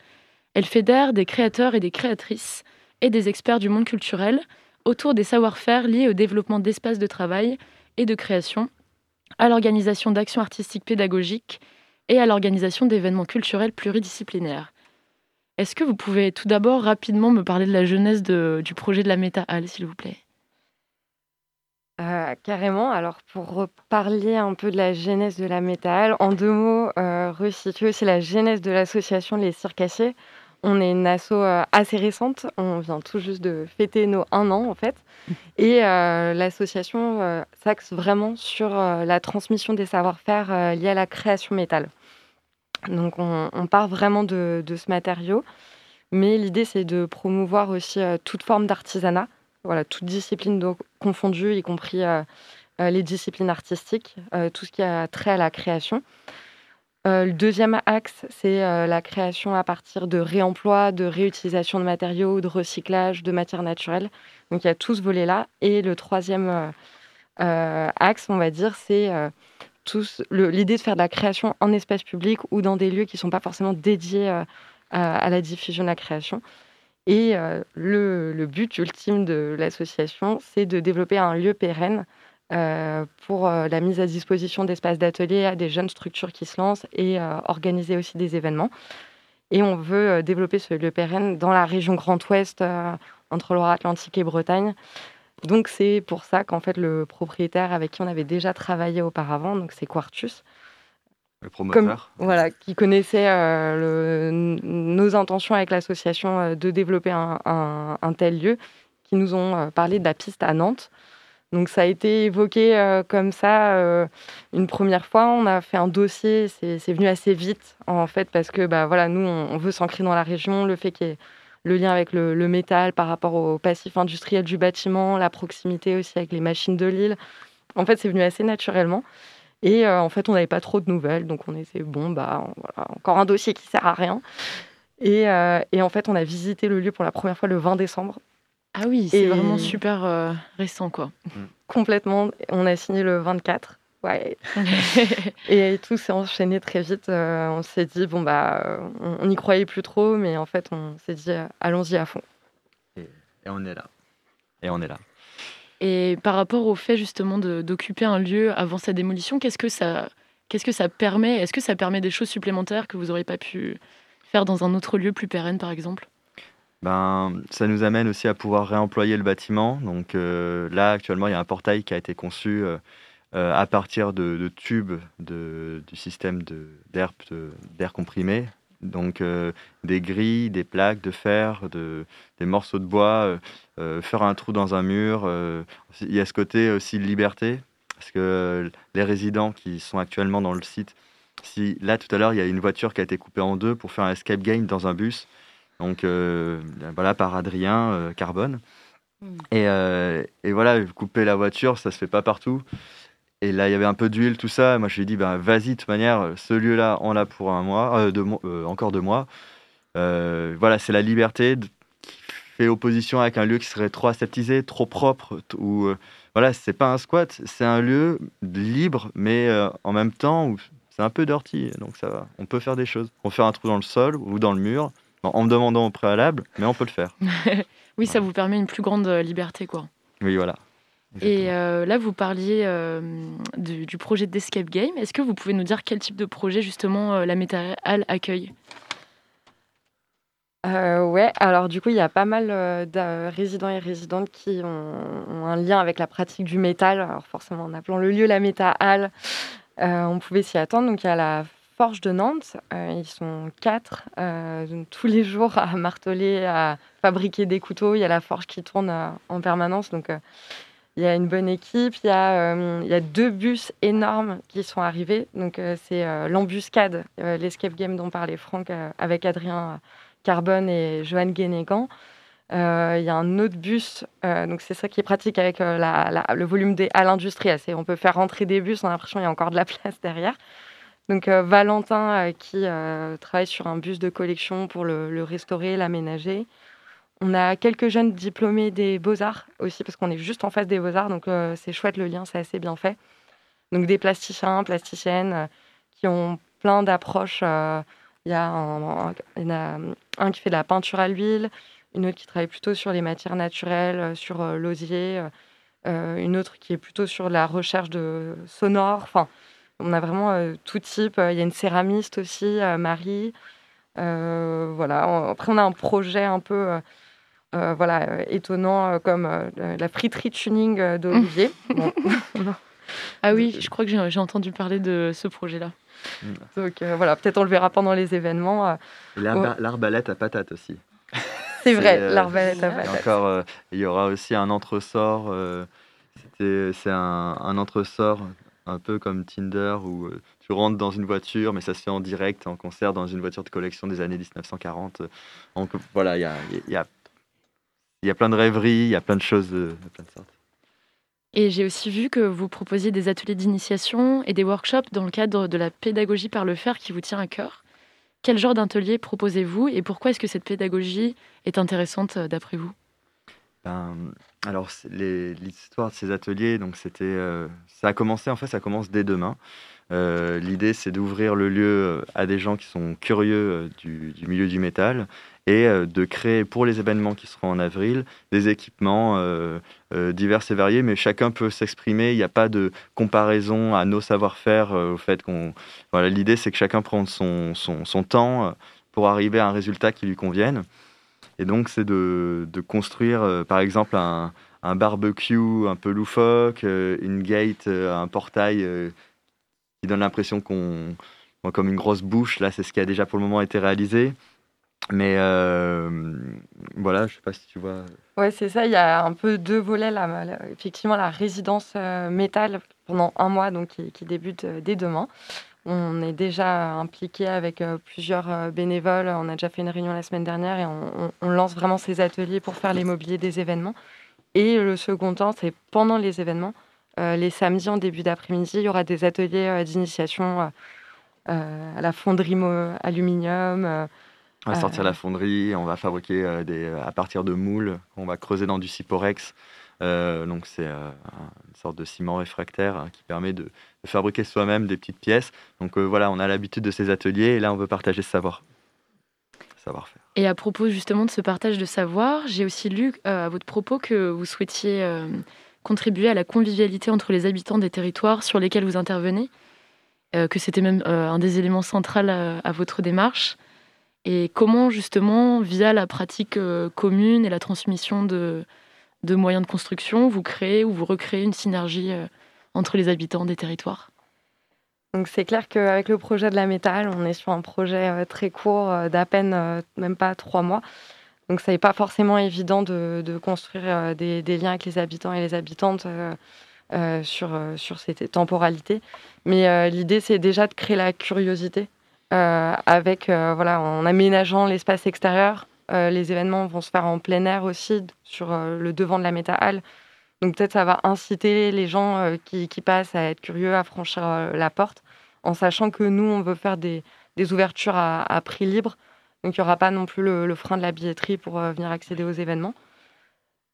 Elle fédère des créateurs et des créatrices et des experts du monde culturel autour des savoir-faire liés au développement d'espaces de travail et de création, à l'organisation d'actions artistiques pédagogiques et à l'organisation d'événements culturels pluridisciplinaires. Est-ce que vous pouvez tout d'abord rapidement me parler de la jeunesse du projet de la Méta Hall, s'il vous plaît? Euh, carrément. Alors, pour parler un peu de la genèse de la métal, en deux mots, euh, resituer aussi la genèse de l'association Les Circassiers. On est une asso euh, assez récente. On vient tout juste de fêter nos un an, en fait. Et euh, l'association s'axe vraiment sur la transmission des savoir-faire liés à la création métal. Donc, on, part vraiment de, de, ce matériau. Mais l'idée, c'est de promouvoir aussi toute forme d'artisanat voilà, toutes disciplines confondues, y compris euh, euh, les disciplines artistiques, euh, tout ce qui a trait à la création. le deuxième axe, c'est la création à partir de réemploi, de réutilisation de matériaux, de recyclage, de matières naturelles. Donc il y a tout ce volet-là. Et le troisième axe, on va dire, c'est l'idée de faire de la création en espace public ou dans des lieux qui ne sont pas forcément dédiés à la diffusion de la création. Et euh, le, but ultime de l'association, c'est de développer un lieu pérenne euh, pour euh, la mise à disposition d'espaces d'ateliers à des jeunes structures qui se lancent et organiser aussi des événements. Et on veut développer ce lieu pérenne dans la région Grand Ouest, entre Loire-Atlantique et Bretagne. Donc c'est pour ça qu'en fait le propriétaire avec qui on avait déjà travaillé auparavant, donc c'est Quartus, le voilà, qui connaissait euh, nos intentions avec l'association euh, de développer un, tel lieu, qui nous ont euh, parlé de la piste à Nantes. Donc ça a été évoqué comme ça une première fois. On a fait un dossier, c'est venu assez vite en fait parce que bah, voilà, nous on, veut s'ancrer dans la région, le fait qu'il y ait le lien avec le, le, métal par rapport au passif industriel du bâtiment, la proximité aussi avec les machines de l'île. En fait, c'est venu assez naturellement. Et euh, en fait, on n'avait pas trop de nouvelles, donc on était bon, bah voilà, encore un dossier qui sert à rien. Et, euh, et, en fait, on a visité le lieu pour la première fois le 20 décembre. Ah oui, c'est vraiment super euh, récent, quoi. Mm. Complètement. On a signé le 24. Ouais. et tout s'est enchaîné très vite. on s'est dit, bon, bah, on n'y croyait plus trop, mais en fait, on s'est dit, allons-y à fond. et on est là. Et on est là. Et par rapport au fait justement d'occuper un lieu avant sa démolition, qu'est-ce que ça, qu'est-ce que ça permet? Est-ce que ça permet des choses supplémentaires que vous n'auriez pas pu faire dans un autre lieu plus pérenne, par exemple? Ben, ça nous amène aussi à pouvoir réemployer le bâtiment. Donc euh, là, actuellement, il y a un portail qui a été conçu euh, euh, à partir de, tubes du système d'air comprimé donc euh, des grilles, des plaques de fer, de, des morceaux de bois, euh, euh, faire un trou dans un mur. il y a ce côté aussi de liberté, parce que les résidents qui sont actuellement dans le site, si là tout à l'heure il y a une voiture qui a été coupée en deux pour faire un escape game dans un bus, donc voilà par Adrien Carbone. Hmm. Et, et, voilà, couper la voiture, ça se fait pas partout. Et là, il y avait un peu d'huile, tout ça. Moi, je lui ai dit, ben, vas-y, de toute manière, ce lieu-là, on l'a pour un mois, euh, euh, encore deux mois. Euh, voilà, c'est la liberté qui fait opposition avec un lieu qui serait trop aseptisé, trop propre. Ou voilà, c'est pas un squat, c'est un lieu libre, mais en même temps, c'est un peu dirty. Donc ça va. On peut faire des choses. On peut faire un trou dans le sol ou dans le mur, en me demandant au préalable, mais on peut le faire. oui, ça vous permet une plus grande liberté, quoi. Oui, voilà. Et euh, là, vous parliez euh, du, projet d'Escape Game. Est-ce que vous pouvez nous dire quel type de projet, justement, euh, la Métal accueille? Ouais, alors du coup, il y a pas mal de résidents et résidentes qui ont, un lien avec la pratique du métal. Alors forcément, en appelant le lieu la Méta on pouvait s'y attendre. Donc il y a la Forge de Nantes. ils sont quatre tous les jours à marteler, à fabriquer des couteaux. Il y a la forge qui tourne en permanence. Donc il y a une bonne équipe. Il y a, euh, il y a deux bus énormes qui sont arrivés. Donc, euh, c'est euh, l'embuscade, l'escape game dont parlait Franck avec Adrien Carbone et Joanne Guénégan. Il y a un autre bus, donc c'est ça qui est pratique avec le volume des à l'industrie. C'est- On peut faire rentrer des bus, on a l'impression qu'il y a encore de la place derrière. Donc Valentin qui travaille sur un bus de collection pour le, le restaurer, l'aménager. On a quelques jeunes diplômés des beaux-arts aussi, parce qu'on est juste en face des beaux-arts, donc euh, c'est chouette le lien, c'est assez bien fait. Donc des plasticiens, plasticiennes euh, qui ont plein d'approches. euh, Il y, a un- qui fait de la peinture à l'huile, une autre qui travaille plutôt sur les matières naturelles, sur l'osier, une autre qui est plutôt sur la recherche de sonore. Enfin, on a vraiment tout type. Il y a une céramiste aussi, Marie. Voilà. Après, on a un projet un peu euh, voilà, euh, étonnant euh, comme euh, la friterie tuning euh, d'Olivier. Bon. Ah oui, je crois que j'ai entendu parler de ce projet-là. Donc euh, voilà, peut-être on le verra pendant les événements. euh. L'arbalète à patate aussi. C'est vrai, euh, l'arbalète à et patate. Encore, euh, il y aura aussi un entresort. euh, c'était- c'est un, un entresort un peu comme Tinder où euh, tu rentres dans une voiture, mais ça se fait en direct, en concert, dans une voiture de collection des années 1940. Donc voilà, il y a, il y, a, il y a plein de rêveries, il y a plein de choses de, de plein de sortes. Et j'ai aussi vu que vous proposiez des ateliers d'initiation et des workshops dans le cadre de la pédagogie par le faire qui vous tient à cœur. Quel genre d'atelier proposez-vous et pourquoi est-ce que cette pédagogie est intéressante euh, d'après vous? Ben, alors, l'histoire de ces ateliers, donc c'était, euh, ça a commencé, en fait, ça commence dès demain. Euh, L'idée, c'est d'ouvrir le lieu euh, à des gens qui sont curieux du, milieu du métal et de créer pour les événements qui seront en avril des équipements divers et variés, mais chacun peut s'exprimer. Il n'y a pas de comparaison à nos savoir-faire au fait qu'on. Voilà, l'idée, c'est que chacun prenne son, son, temps pour arriver à un résultat qui lui convienne. Et donc, c'est de, de construire, euh, par exemple, un, un barbecue un peu loufoque, euh, une gate, euh, un portail qui donne l'impression qu'on. comme une grosse bouche, là, c'est ce qui a déjà pour le moment été réalisé. Mais voilà, je sais pas si tu vois. Ouais, c'est ça. Il y a un peu deux volets là. Effectivement, la résidence métal pendant un mois, donc qui, débute dès demain. On est déjà impliqué avec euh, plusieurs euh, bénévoles. On a déjà fait une réunion la semaine dernière et on, lance vraiment ces ateliers pour faire les mobiliers des événements. Et le second temps, c'est pendant les événements. Euh, les samedis en début d'après-midi, il y aura des ateliers euh, d'initiation euh, à la fonderie aluminium. On va sortir la fonderie, on va fabriquer des, à partir de moules, on va creuser dans du Cyporex. Euh, donc c'est euh, un- une sorte de ciment réfractaire hein, qui permet de, fabriquer soi-même des petites pièces. Donc euh, voilà, on a l'habitude de ces ateliers et là on veut partager ce savoir. Savoir-faire. Et à propos justement de ce partage de savoir, j'ai aussi lu à votre propos que vous souhaitiez contribuer à la convivialité entre les habitants des territoires sur lesquels vous intervenez, que c'était même un des éléments centraux à, votre démarche. Et comment justement, via la pratique commune et la transmission de, de moyens de construction, vous créez ou vous recréez une synergie euh, entre les habitants des territoires? Donc c'est clair qu'avec le projet de la métal, on est sur un projet euh, très court, euh, d'à peine même pas trois mois. Donc ça n'est pas forcément évident de, construire des, liens avec les habitants et les habitantes sur, sur ces temporalités. Mais l'idée, c'est déjà de créer la curiosité avec, voilà, en aménageant l'espace extérieur. Euh, les événements vont se faire en plein air aussi, sur euh, le devant de la méta-halle. Donc peut-être ça va inciter les gens euh, qui, passent à être curieux, à franchir la porte, en sachant que nous, on veut faire des, ouvertures à, prix libre. Donc il n'y aura pas non plus le, frein de la billetterie pour venir accéder aux événements.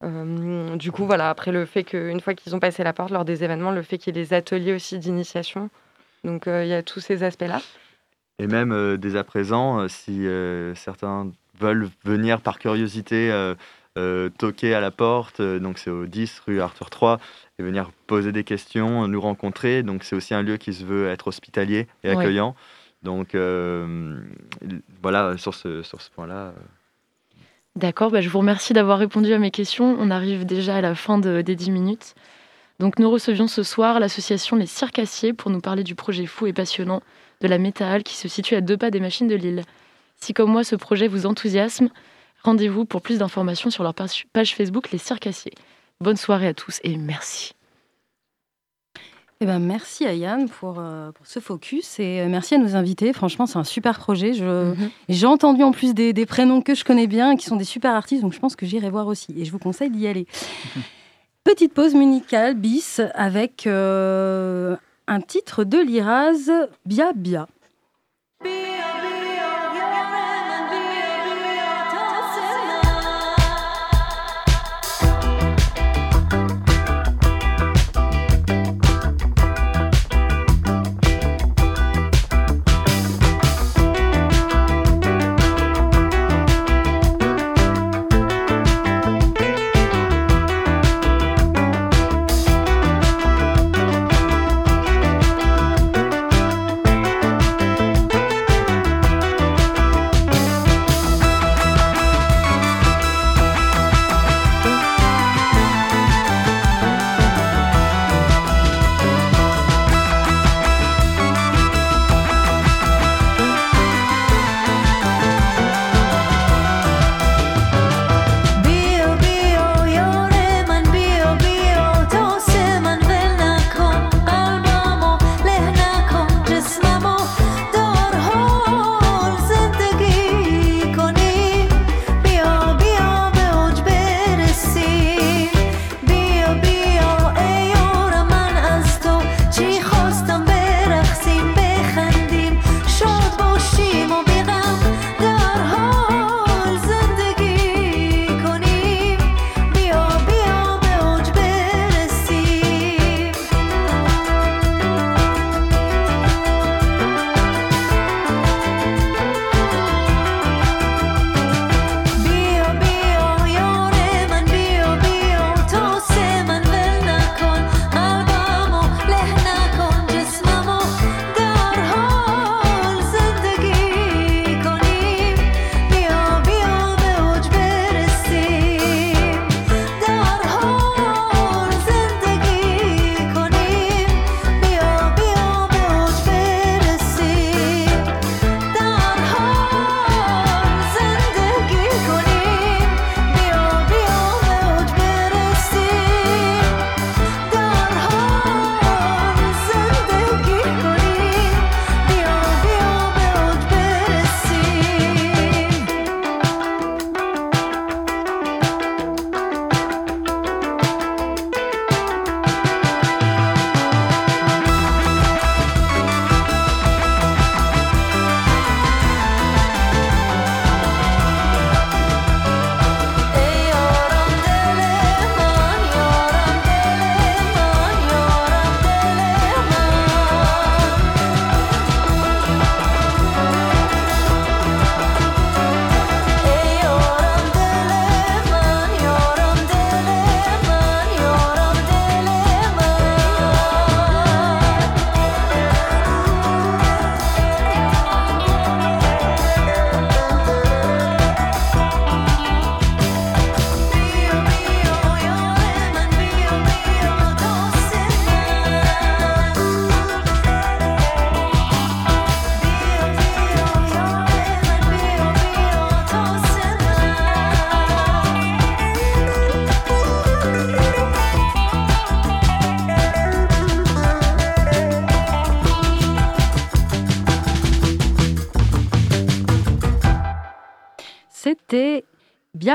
Du coup, voilà, après le fait qu'une fois qu'ils ont passé la porte lors des événements, le fait qu'il y ait des ateliers aussi d'initiation. Donc il y a tous ces aspects-là. Et même dès à présent, si certains veulent venir par curiosité euh, euh, toquer à la porte, euh, donc c'est au 10 rue Arthur 3, et venir poser des questions, nous rencontrer. Donc c'est aussi un lieu qui se veut être hospitalier et Ouais. accueillant. Donc euh, voilà, sur ce, sur ce point-là. D'accord, bah, je vous remercie d'avoir répondu à mes questions. On arrive déjà à la fin de- des 10 minutes. Donc nous recevions ce soir l'association Les Circassiers pour nous parler du projet fou et passionnant de la Métal qui se situe à deux pas des machines de Lille. Si comme moi ce projet vous enthousiasme, rendez-vous pour plus d'informations sur leur page Facebook Les Circassiers. Bonne soirée à tous et merci. Eh ben, merci à Yann pour, euh, pour ce focus et euh, merci à nos invités. Franchement, c'est un super projet. Je- Mhm. J'ai entendu en plus des, des prénoms que je connais bien et qui sont des super artistes, donc je pense que j'irai voir aussi. Et je vous conseille d'y aller. Petite pause musicale bis avec euh, un titre de Liraz, Bia Bia.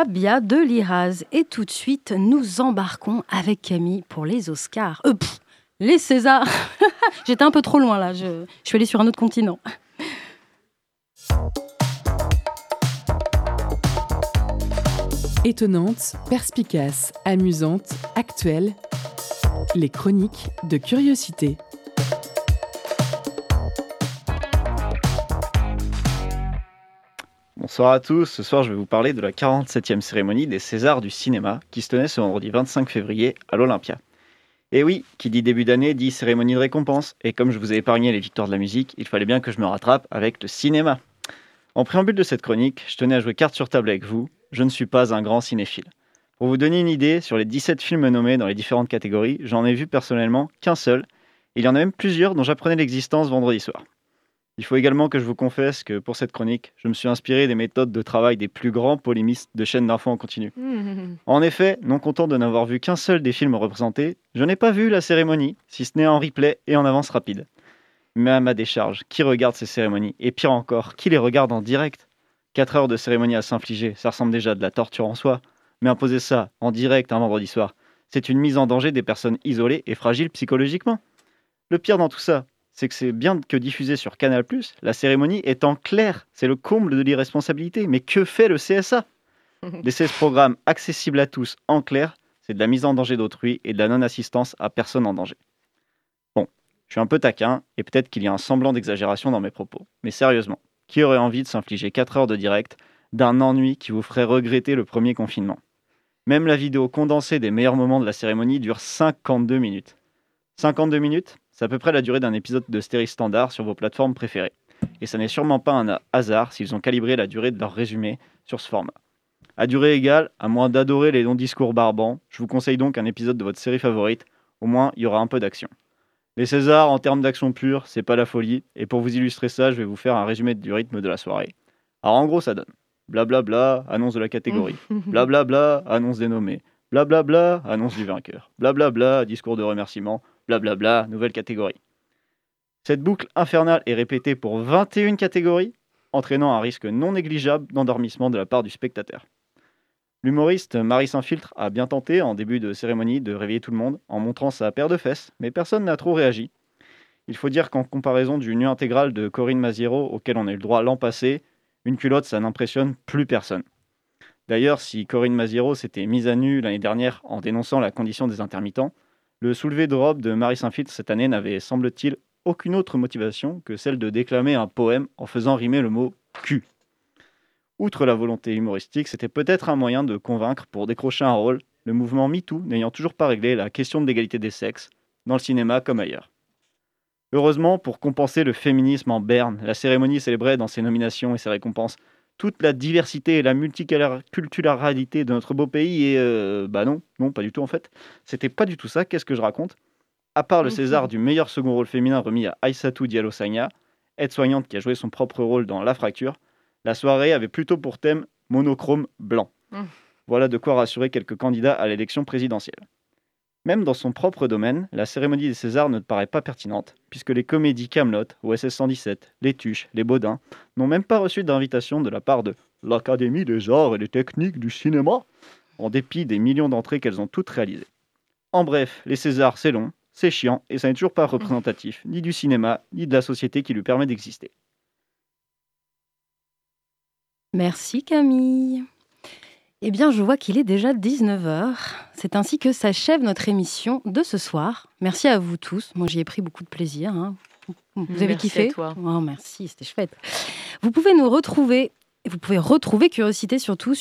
De Liraz. Et tout de suite, nous embarquons avec Camille pour les Oscars. Euh, les Césars J'étais un peu trop loin là, je, je suis allée sur un autre continent. Étonnante, perspicace, amusante, actuelle. Les chroniques de curiosité. Bonsoir à tous, ce soir je vais vous parler de la 47e cérémonie des Césars du cinéma qui se tenait ce vendredi 25 février à l'Olympia. Et oui, qui dit début d'année dit cérémonie de récompense, et comme je vous ai épargné les victoires de la musique, il fallait bien que je me rattrape avec le cinéma. En préambule de cette chronique, je tenais à jouer carte sur table avec vous, je ne suis pas un grand cinéphile. Pour vous donner une idée, sur les 17 films nommés dans les différentes catégories, j'en ai vu personnellement qu'un seul, il y en a même plusieurs dont j'apprenais l'existence vendredi soir. Il faut également que je vous confesse que pour cette chronique, je me suis inspiré des méthodes de travail des plus grands polémistes de chaînes d'infos en continu. En effet, non content de n'avoir vu qu'un seul des films représentés, je n'ai pas vu la cérémonie, si ce n'est en replay et en avance rapide. Mais à ma décharge, qui regarde ces cérémonies? Et pire encore, qui les regarde en direct? 4 heures de cérémonie à s'infliger, ça ressemble déjà à de la torture en soi. Mais imposer ça en direct un vendredi soir, c'est une mise en danger des personnes isolées et fragiles psychologiquement. Le pire dans tout ça, c'est que c'est bien que diffusé sur Canal+, la cérémonie est en clair. C'est le comble de l'irresponsabilité. Mais que fait le CSA Laisser ce programme accessible à tous en clair, c'est de la mise en danger d'autrui et de la non-assistance à personne en danger. Bon, je suis un peu taquin et peut-être qu'il y a un semblant d'exagération dans mes propos. Mais sérieusement, qui aurait envie de s'infliger 4 heures de direct d'un ennui qui vous ferait regretter le premier confinement? Même la vidéo condensée des meilleurs moments de la cérémonie dure 52 minutes. 52 minutes, c'est à peu près la durée d'un épisode de série standard sur vos plateformes préférées. Et ça n'est sûrement pas un hasard s'ils ont calibré la durée de leur résumé sur ce format. À durée égale, à moins d'adorer les longs discours barbants, je vous conseille donc un épisode de votre série favorite, au moins il y aura un peu d'action. Les Césars, en termes d'action pure, c'est pas la folie, et pour vous illustrer ça, je vais vous faire un résumé du rythme de la soirée. Alors en gros, ça donne blablabla, annonce de la catégorie, blablabla, annonce des nommés, blablabla, annonce du vainqueur, blablabla, discours de remerciement, blablabla, nouvelle catégorie. Cette boucle infernale est répétée pour 21 catégories, entraînant un risque non négligeable d'endormissement de la part du spectateur. L'humoriste Marie Saint-Filtre a bien tenté, en début de cérémonie, de réveiller tout le monde en montrant sa paire de fesses, mais personne n'a trop réagi. Il faut dire qu'en comparaison du nu intégral de Corinne Maziero, auquel on a eu le droit l'an passé, une culotte, ça n'impressionne plus personne. D'ailleurs, si Corinne Maziero s'était mise à nu l'année dernière en dénonçant la condition des intermittents, le soulevé de robe de Marie Saint-Filtre cette année n'avait, semble-t-il, aucune autre motivation que celle de déclamer un poème en faisant rimer le mot cul. Outre la volonté humoristique, c'était peut-être un moyen de convaincre pour décrocher un rôle, le mouvement MeToo n'ayant toujours pas réglé la question de l'égalité des sexes, dans le cinéma comme ailleurs. Heureusement, pour compenser le féminisme en berne, la cérémonie célébrait dans ses nominations et ses récompenses toute la diversité et la multiculturalité de notre beau pays et euh, bah non, non, pas du tout en fait. C'était pas du tout ça, qu'est-ce que je raconte? À part le César du meilleur second rôle féminin remis à Aïssatou Diallo Sagna, aide-soignante qui a joué son propre rôle dans La Fracture, la soirée avait plutôt pour thème monochrome blanc. Mm. Voilà de quoi rassurer quelques candidats à l'élection présidentielle. Même dans son propre domaine, la cérémonie des Césars ne paraît pas pertinente, puisque les comédies Camelot, OSS 117, Les Tuches, Les Baudins n'ont même pas reçu d'invitation de la part de l'Académie des arts et des techniques du cinéma, en dépit des millions d'entrées qu'elles ont toutes réalisées. En bref, les Césars, c'est long, c'est chiant, et ça n'est toujours pas représentatif, ni du cinéma, ni de la société qui lui permet d'exister. Merci Camille. Eh bien, je vois qu'il est déjà 19h. C'est ainsi que s'achève notre émission de ce soir. Merci à vous tous. Moi, j'y ai pris beaucoup de plaisir. hein. Vous avez Merci kiffé à toi. Oh, Merci, c'était chouette. Vous pouvez nous retrouver, vous pouvez retrouver Curiosité surtout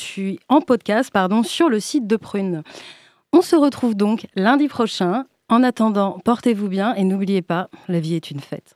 en podcast pardon, sur le site de Prune. On se retrouve donc lundi prochain. En attendant, portez-vous bien et n'oubliez pas, la vie est une fête.